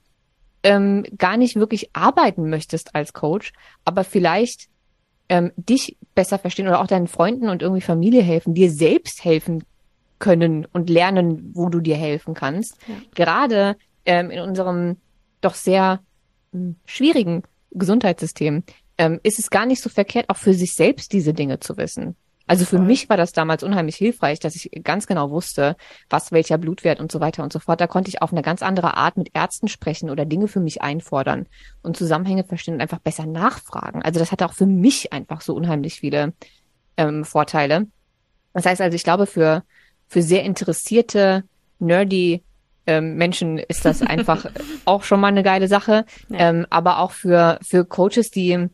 ähm, gar nicht wirklich arbeiten möchtest als Coach, aber vielleicht ähm, dich besser verstehen oder auch deinen Freunden und irgendwie Familie helfen, dir selbst helfen können und lernen, wo du dir helfen kannst. Ja. Gerade ähm, in unserem doch sehr schwierigen Gesundheitssystem ähm, ist es gar nicht so verkehrt, auch für sich selbst diese Dinge zu wissen. Also für mich war das damals unheimlich hilfreich, dass ich ganz genau wusste, was welcher Blutwert und so weiter und so fort. Da konnte ich auf eine ganz andere Art mit Ärzten sprechen oder Dinge für mich einfordern und Zusammenhänge verstehen und einfach besser nachfragen. Also das hatte auch für mich einfach so unheimlich viele ähm, Vorteile. Das heißt also, ich glaube, für, für sehr interessierte, nerdy ähm, Menschen ist das einfach auch schon mal eine geile Sache. Ja. Ähm, aber auch für, für Coaches, die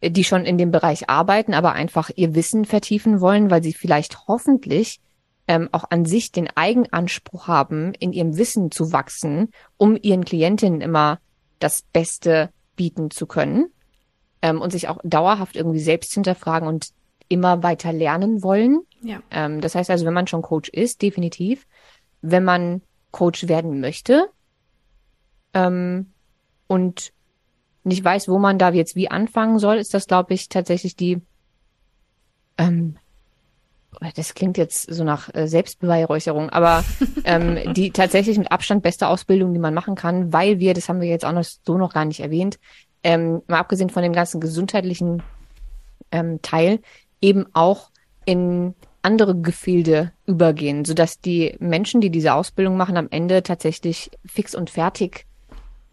die schon in dem Bereich arbeiten, aber einfach ihr Wissen vertiefen wollen, weil sie vielleicht hoffentlich ähm, auch an sich den Eigenanspruch haben, in ihrem Wissen zu wachsen, um ihren Klientinnen immer das Beste bieten zu können ähm, und sich auch dauerhaft irgendwie selbst hinterfragen und immer weiter lernen wollen. Ja. Ähm, das heißt also, wenn man schon Coach ist, definitiv. Wenn man Coach werden möchte ähm, und nicht weiß, wo man da jetzt wie anfangen soll, ist das, glaube ich, tatsächlich die, ähm, das klingt jetzt so nach äh, Selbstbeweihräucherung, aber ähm, die tatsächlich mit Abstand beste Ausbildung, die man machen kann, weil wir, das haben wir jetzt auch noch so noch gar nicht erwähnt, ähm, mal abgesehen von dem ganzen gesundheitlichen ähm, Teil, eben auch in andere Gefilde übergehen, sodass die Menschen, die diese Ausbildung machen, am Ende tatsächlich fix und fertig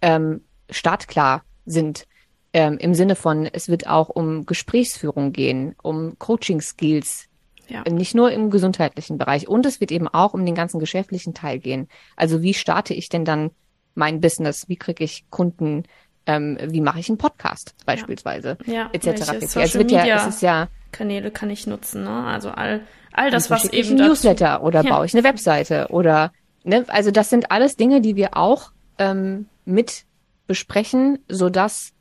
ähm, startklar sind. Ähm, Im Sinne von, es wird auch um Gesprächsführung gehen, um Coaching-Skills, ja. nicht nur im gesundheitlichen Bereich. Und es wird eben auch um den ganzen geschäftlichen Teil gehen. Also wie starte ich denn dann mein Business? Wie kriege ich Kunden? Ähm, wie mache ich einen Podcast beispielsweise? Ja, ja etc. Social es wird ja, es ist ja Kanäle kann ich nutzen, ne? Also all all das, was eben ich ein Newsletter oder ja. baue ich eine Webseite oder ne? Also das sind alles Dinge, die wir auch ähm, mit besprechen, so dass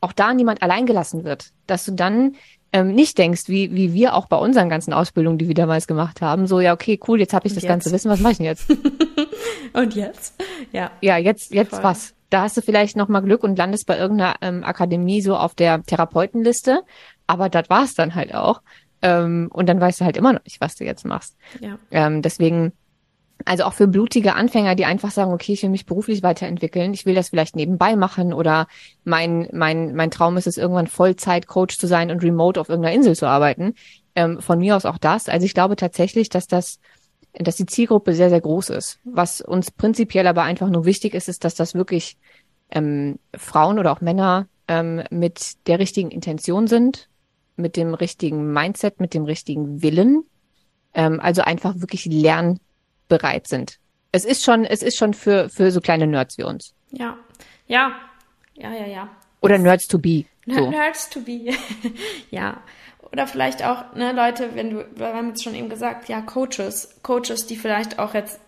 auch da niemand allein gelassen wird. Dass du dann ähm, nicht denkst, wie, wie wir auch bei unseren ganzen Ausbildungen, die wir damals gemacht haben, so ja, okay, cool, jetzt habe ich Und das jetzt? ganze Wissen, was mache ich denn jetzt? Und jetzt? Ja. Ja, jetzt, jetzt Voll. was? Da hast du vielleicht noch mal Glück und landest bei irgendeiner ähm, Akademie so auf der Therapeutenliste, aber das war's dann halt auch. Ähm, und dann weißt du halt immer noch nicht, was du jetzt machst. Ja. Ähm, deswegen also auch für blutige Anfänger, die einfach sagen, okay, ich will mich beruflich weiterentwickeln, ich will das vielleicht nebenbei machen oder mein, mein, mein Traum ist es, irgendwann Vollzeit-Coach zu sein und remote auf irgendeiner Insel zu arbeiten. Ähm, von mir aus auch das. Also ich glaube tatsächlich, dass das, dass die Zielgruppe sehr, sehr groß ist. Was uns prinzipiell aber einfach nur wichtig ist, ist, dass das wirklich ähm, Frauen oder auch Männer ähm, mit der richtigen Intention sind, mit dem richtigen Mindset, mit dem richtigen Willen. Ähm, also einfach wirklich lernen bereit sind. Es ist schon, es ist schon für, für so kleine Nerds wie uns. Ja, ja, ja, ja, ja. Oder Nerds to be. So. Nerds to be. ja. Oder vielleicht auch, ne, Leute, wenn du, wir haben jetzt schon eben gesagt, ja, Coaches, Coaches, die vielleicht auch jetzt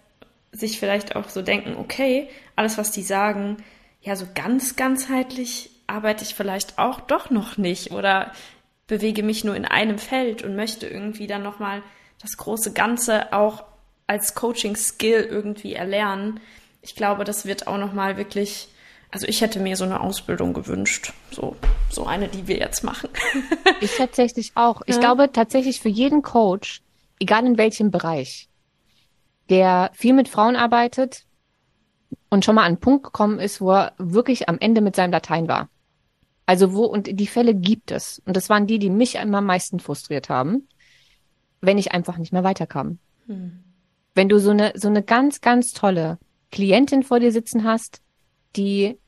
sich vielleicht auch so denken, okay, alles, was die sagen, ja, so ganz ganzheitlich arbeite ich vielleicht auch doch noch nicht oder bewege mich nur in einem Feld und möchte irgendwie dann nochmal das große Ganze auch als Coaching-Skill irgendwie erlernen. Ich glaube, das wird auch nochmal wirklich, also ich hätte mir so eine Ausbildung gewünscht. So, so eine, die wir jetzt machen. ich tatsächlich auch. Ich ja. glaube tatsächlich für jeden Coach, egal in welchem Bereich, der viel mit Frauen arbeitet und schon mal an einen Punkt gekommen ist, wo er wirklich am Ende mit seinem Latein war. Also wo, und die Fälle gibt es. Und das waren die, die mich immer am meisten frustriert haben, wenn ich einfach nicht mehr weiterkam. Hm wenn du so eine, so eine ganz, ganz tolle Klientin vor dir sitzen hast, die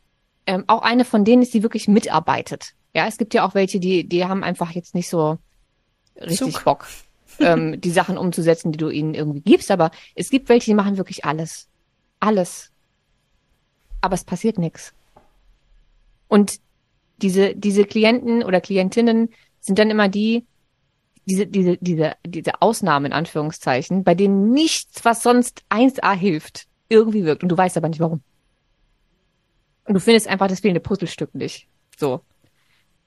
ähm, auch eine von denen ist, die wirklich mitarbeitet. Ja, es gibt ja auch welche, die, die haben einfach jetzt nicht so richtig Zug. Bock, ähm, die Sachen umzusetzen, die du ihnen irgendwie gibst. Aber es gibt welche, die machen wirklich alles. Alles. Aber es passiert nichts. Und diese, diese Klienten oder Klientinnen sind dann immer die, diese, diese, diese, diese Ausnahmen in Anführungszeichen, bei denen nichts, was sonst 1a hilft, irgendwie wirkt. Und du weißt aber nicht warum. Und du findest einfach das fehlende Puzzlestück nicht. So.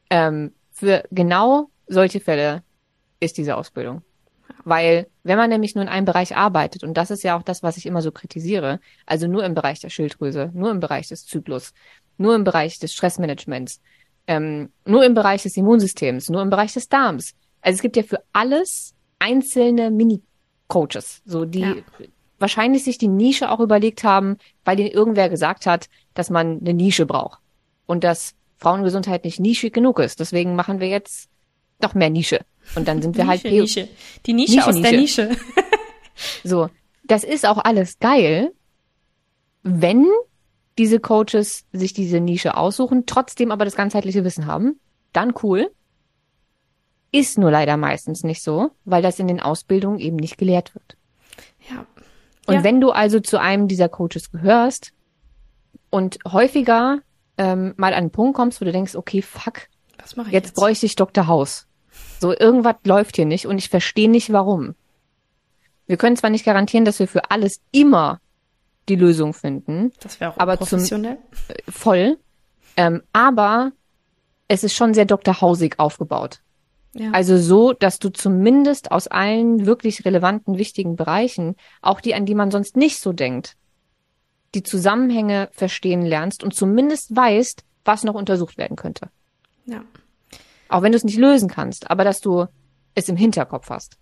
Ähm, für genau solche Fälle ist diese Ausbildung. Weil wenn man nämlich nur in einem Bereich arbeitet, und das ist ja auch das, was ich immer so kritisiere, also nur im Bereich der Schilddrüse, nur im Bereich des Zyklus, nur im Bereich des Stressmanagements, ähm, nur im Bereich des Immunsystems, nur im Bereich des Darms. Also es gibt ja für alles einzelne Mini-Coaches, so die ja. wahrscheinlich sich die Nische auch überlegt haben, weil ihnen irgendwer gesagt hat, dass man eine Nische braucht und dass Frauengesundheit nicht nischig genug ist. Deswegen machen wir jetzt noch mehr Nische. Und dann sind wir halt Nische, halt Nische. Die Nische, Nische aus Nische. der Nische. so, das ist auch alles geil, wenn diese Coaches sich diese Nische aussuchen, trotzdem aber das ganzheitliche Wissen haben, dann cool. Ist nur leider meistens nicht so, weil das in den Ausbildungen eben nicht gelehrt wird. Ja. Und ja. wenn du also zu einem dieser Coaches gehörst und häufiger ähm, mal an einen Punkt kommst, wo du denkst, okay, fuck, Was mach ich jetzt, jetzt bräuchte ich Dr. House. So, irgendwas läuft hier nicht und ich verstehe nicht warum. Wir können zwar nicht garantieren, dass wir für alles immer die Lösung finden. Das wäre auch aber professionell. Zum, äh, voll. Ähm, aber es ist schon sehr Dr. Hausig aufgebaut. Ja. Also so, dass du zumindest aus allen wirklich relevanten, wichtigen Bereichen, auch die, an die man sonst nicht so denkt, die Zusammenhänge verstehen lernst und zumindest weißt, was noch untersucht werden könnte. Ja. Auch wenn du es nicht lösen kannst, aber dass du es im Hinterkopf hast.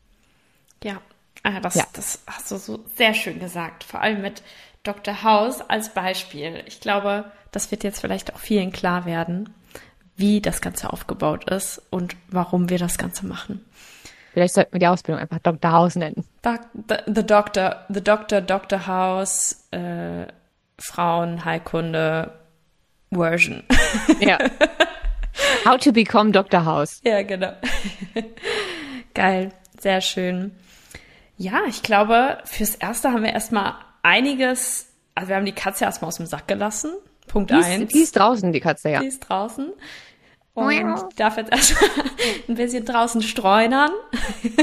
Ja, ah, das, ja. das hast du so sehr schön gesagt. Vor allem mit Dr. House als Beispiel. Ich glaube, das wird jetzt vielleicht auch vielen klar werden, wie das Ganze aufgebaut ist und warum wir das Ganze machen. Vielleicht sollten wir die Ausbildung einfach Dr. House nennen. Doc, the, the Doctor, the Doctor, Dr. House, äh, Frauenheilkunde Version. Ja. How to become Dr. House. Ja, genau. Geil, sehr schön. Ja, ich glaube, fürs Erste haben wir erstmal einiges, also wir haben die Katze erstmal aus dem Sack gelassen. Punkt die ist, eins. Die ist draußen, die Katze, ja. Die ist draußen. Und ich darf jetzt erstmal ein bisschen draußen streunern.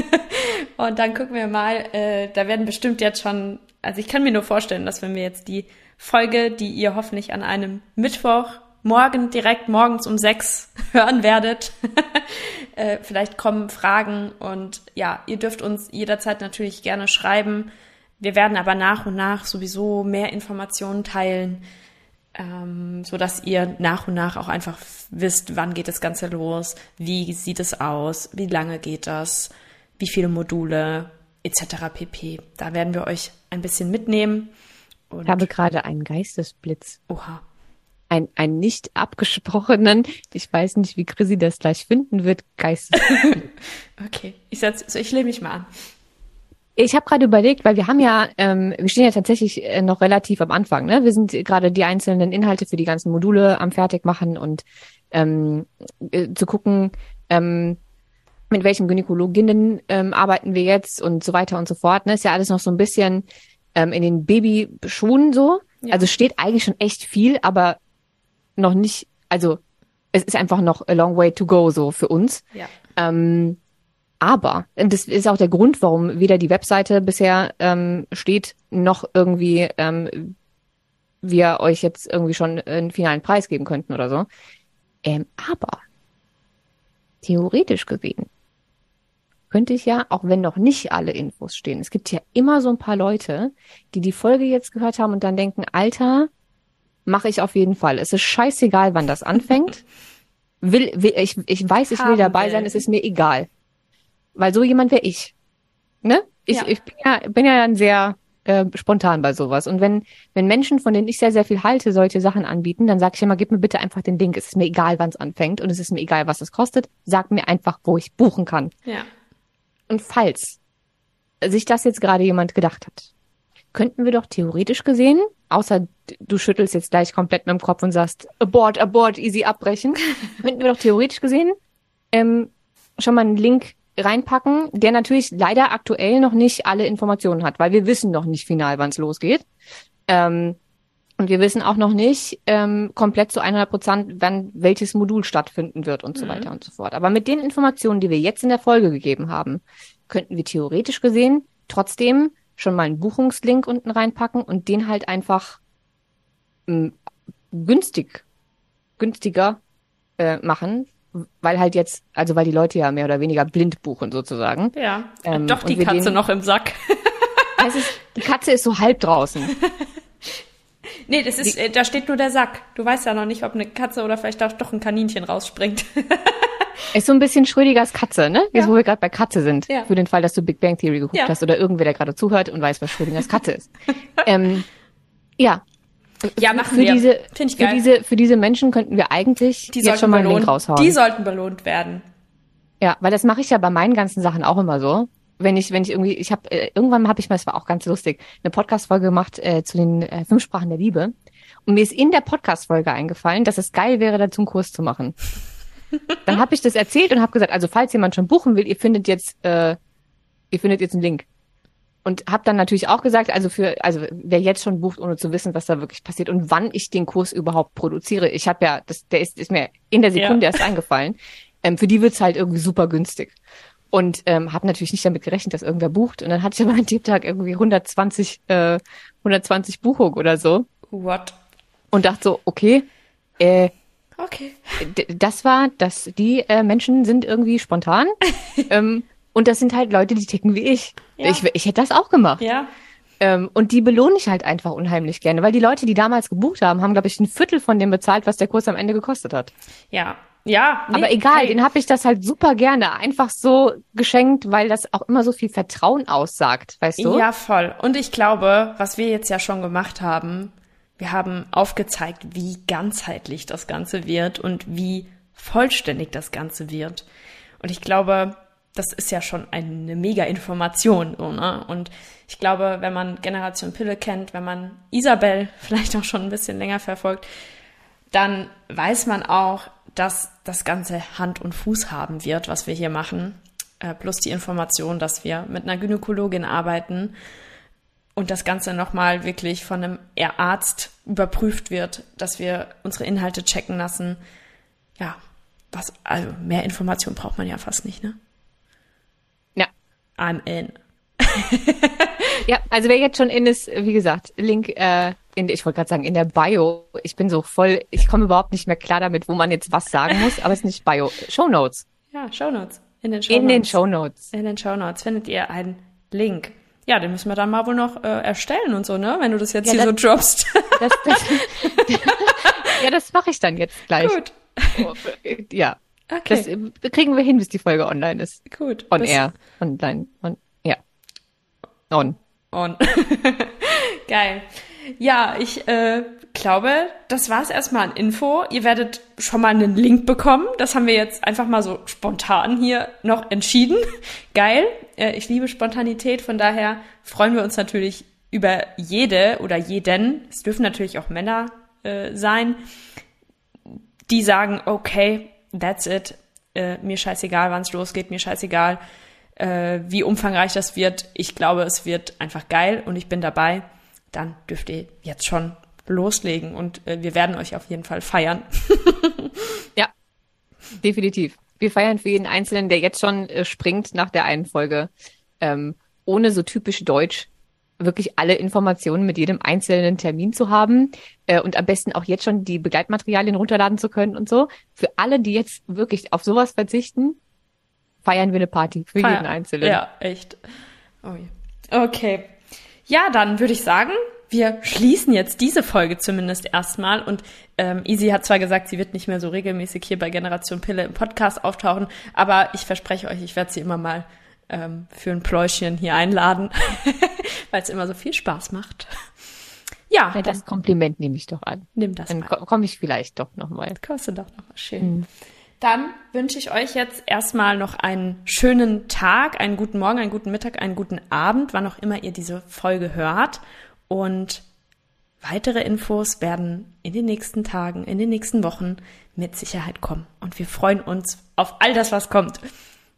und dann gucken wir mal, äh, da werden bestimmt jetzt schon, also ich kann mir nur vorstellen, dass wenn wir jetzt die Folge, die ihr hoffentlich an einem Mittwoch morgen direkt morgens um sechs hören werdet. äh, vielleicht kommen Fragen und ja, ihr dürft uns jederzeit natürlich gerne schreiben. Wir werden aber nach und nach sowieso mehr Informationen teilen, ähm, so dass ihr nach und nach auch einfach wisst, wann geht das Ganze los, wie sieht es aus, wie lange geht das, wie viele Module etc. pp. Da werden wir euch ein bisschen mitnehmen. Und ich habe gerade einen Geistesblitz. Oha. Ein, einen nicht abgesprochenen, ich weiß nicht, wie Chrissy das gleich finden wird, Geistesblitz. okay, ich, setz, also ich lehne mich mal an. Ich habe gerade überlegt, weil wir haben ja, ähm, wir stehen ja tatsächlich äh, noch relativ am Anfang. Ne? Wir sind gerade die einzelnen Inhalte für die ganzen Module am Fertigmachen und ähm, äh, zu gucken, ähm, mit welchen Gynäkologinnen ähm, arbeiten wir jetzt und so weiter und so fort. Ne? Ist ja alles noch so ein bisschen ähm, in den Babyschuhen so. Ja. Also steht eigentlich schon echt viel, aber noch nicht, also es ist einfach noch a long way to go so für uns. Ja. Ähm, aber, und das ist auch der Grund, warum weder die Webseite bisher ähm, steht, noch irgendwie ähm, wir euch jetzt irgendwie schon einen finalen Preis geben könnten oder so. Ähm, aber theoretisch gesehen könnte ich ja, auch wenn noch nicht alle Infos stehen, es gibt ja immer so ein paar Leute, die die Folge jetzt gehört haben und dann denken, Alter, mache ich auf jeden Fall. Es ist scheißegal, wann das anfängt. Will, will ich, ich weiß, ich will dabei sein, es ist mir egal. Weil so jemand wäre ich. Ne? Ich, ja. ich bin ja, bin ja dann sehr äh, spontan bei sowas. Und wenn, wenn Menschen, von denen ich sehr, sehr viel halte, solche Sachen anbieten, dann sage ich immer, gib mir bitte einfach den Link. Es ist mir egal, wann es anfängt und es ist mir egal, was es kostet. Sag mir einfach, wo ich buchen kann. Ja. Und falls sich das jetzt gerade jemand gedacht hat, könnten wir doch theoretisch gesehen, außer du schüttelst jetzt gleich komplett mit dem Kopf und sagst, abort, abort, easy abbrechen, könnten wir doch theoretisch gesehen ähm, schon mal einen Link reinpacken, der natürlich leider aktuell noch nicht alle Informationen hat, weil wir wissen noch nicht final, wann es losgeht. Ähm, Und wir wissen auch noch nicht ähm, komplett zu 100 Prozent, wann welches Modul stattfinden wird und so Mhm. weiter und so fort. Aber mit den Informationen, die wir jetzt in der Folge gegeben haben, könnten wir theoretisch gesehen trotzdem schon mal einen Buchungslink unten reinpacken und den halt einfach m, günstig, günstiger äh, machen, weil halt jetzt, also weil die Leute ja mehr oder weniger blind buchen sozusagen. Ja, Ähm, doch die Katze den- noch im Sack. Es ist, die Katze ist so halb draußen. nee, das ist, äh, da steht nur der Sack. Du weißt ja noch nicht, ob eine Katze oder vielleicht auch doch ein Kaninchen rausspringt. Ist so ein bisschen Schrödigers Katze, ne? Jetzt, Ja. wo wir gerade bei Katze sind. Ja. Für den Fall, dass du Big Bang Theory geguckt Ja. hast oder irgendwer, der gerade zuhört und weiß, was Schrödingers Katze ist. ähm, ja. Ja, machen für wir. diese, Find ich für geil. diese, für diese Menschen könnten wir eigentlich Die jetzt schon mal einen belohnt, Link raushauen. Die sollten belohnt werden. Ja, weil das mache ich ja bei meinen ganzen Sachen auch immer so. Wenn ich, wenn ich irgendwie, ich habe äh, irgendwann habe ich mal, es war auch ganz lustig, eine Podcast-Folge gemacht äh, zu den äh, fünf Sprachen der Liebe. Und mir ist in der Podcast-Folge eingefallen, dass es geil wäre, dazu einen Kurs zu machen. Dann habe ich das erzählt und habe gesagt, also falls jemand schon buchen will, ihr findet jetzt, äh, ihr findet jetzt einen Link. Und habe dann natürlich auch gesagt, also für, also wer jetzt schon bucht, ohne zu wissen, was da wirklich passiert und wann ich den Kurs überhaupt produziere. Ich habe ja, das, der ist, ist mir in der Sekunde Ja. erst eingefallen. Ähm, für die wird's halt irgendwie super günstig. Und ähm, habe natürlich nicht damit gerechnet, dass irgendwer bucht. Und dann hatte ich aber an dem Tag irgendwie 120, äh, 120 Buchungen oder so. What? Und dachte so, okay, äh, Okay. das war, dass die äh, Menschen sind irgendwie spontan. ähm, und das sind halt Leute, die ticken wie ich. Ja. Ich, ich hätte das auch gemacht. Ja. Ähm, und die belohne ich halt einfach unheimlich gerne, weil die Leute, die damals gebucht haben, haben, glaube ich, ein Viertel von dem bezahlt, was der Kurs am Ende gekostet hat. Ja. Ja. nee, Aber egal, hey. den habe ich das halt super gerne einfach so geschenkt, weil das auch immer so viel Vertrauen aussagt, weißt du? Ja, voll. Und ich glaube, was wir jetzt ja schon gemacht haben, wir haben aufgezeigt, wie ganzheitlich das Ganze wird und wie vollständig das Ganze wird. Und ich glaube, das ist ja schon eine mega Information, so, ne? Und ich glaube, wenn man Generation Pille kennt, wenn man Isabel vielleicht auch schon ein bisschen länger verfolgt, dann weiß man auch, dass das Ganze Hand und Fuß haben wird, was wir hier machen. Äh, plus die Information, dass wir mit einer Gynäkologin arbeiten und das Ganze nochmal wirklich von einem Arzt überprüft wird, dass wir unsere Inhalte checken lassen. Ja, was, also mehr Information braucht man ja fast nicht, ne? I'm in. Ja, also wer jetzt schon in ist, wie gesagt, Link äh, in, ich wollte gerade sagen, in der Bio. Ich bin so voll, ich komme überhaupt nicht mehr klar damit, wo man jetzt was sagen muss, aber es ist nicht Bio. Show Notes. Ja, Shownotes. In den Shownotes. In den Show Notes. In den Shownotes findet ihr einen Link. Ja, den müssen wir dann mal wohl noch äh, erstellen und so, ne? Wenn du das jetzt Ja, hier so das- droppst. Das, das, ja, das mache ich dann jetzt gleich. Gut. Ja, Okay. das äh, kriegen wir hin, bis die Folge online ist. Gut. On air. Online. On, ja. On. On. Geil. Ja, ich äh, glaube, das war's erstmal an Info. Ihr werdet schon mal einen Link bekommen. Das haben wir jetzt einfach mal so spontan hier noch entschieden. Geil. Äh, ich liebe Spontanität, von daher freuen wir uns natürlich über jede oder jeden. Es dürfen natürlich auch Männer äh, sein, die sagen, okay, that's it. Äh, mir scheißegal, wann es losgeht, mir scheißegal, äh, wie umfangreich das wird. Ich glaube, es wird einfach geil und ich bin dabei. Dann dürft ihr jetzt schon loslegen und äh, wir werden euch auf jeden Fall feiern. Ja, definitiv. Wir feiern für jeden Einzelnen, der jetzt schon äh, springt nach der einen Folge, ähm, ohne so typisch deutsch wirklich alle Informationen mit jedem einzelnen Termin zu haben äh, und am besten auch jetzt schon die Begleitmaterialien runterladen zu können und so. Für alle, die jetzt wirklich auf sowas verzichten, feiern wir eine Party für jeden Einzelnen. Ja, echt. Oh. Okay. Ja, dann würde ich sagen, wir schließen jetzt diese Folge zumindest erstmal. Und ähm, Easy hat zwar gesagt, sie wird nicht mehr so regelmäßig hier bei Generation Pille im Podcast auftauchen, aber ich verspreche euch, ich werde sie immer mal ähm, für ein Pläuschen hier einladen, weil es immer so viel Spaß macht. Ja, Ja, das Kompliment nehme ich doch an. nimm das Dann komme ich vielleicht doch nochmal. Kostet doch noch was schön. Dann wünsche ich euch jetzt erstmal noch einen schönen Tag, einen guten Morgen, einen guten Mittag, einen guten Abend, wann auch immer ihr diese Folge hört. Und weitere Infos werden in den nächsten Tagen, in den nächsten Wochen mit Sicherheit kommen. Und wir freuen uns auf all das, was kommt.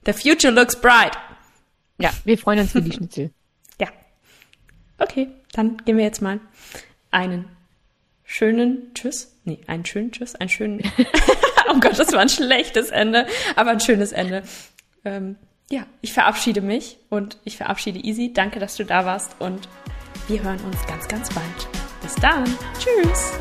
The future looks bright. Ja, wir freuen uns für die Schnitzel. Okay, dann gehen wir jetzt mal einen schönen Tschüss. Nee, einen schönen Tschüss, einen schönen. oh Gott, das war ein schlechtes Ende, aber ein schönes Ende. Ähm, ja, ich verabschiede mich und ich verabschiede Easy. Danke, dass du da warst und wir hören uns ganz, ganz bald. Bis dann. Tschüss.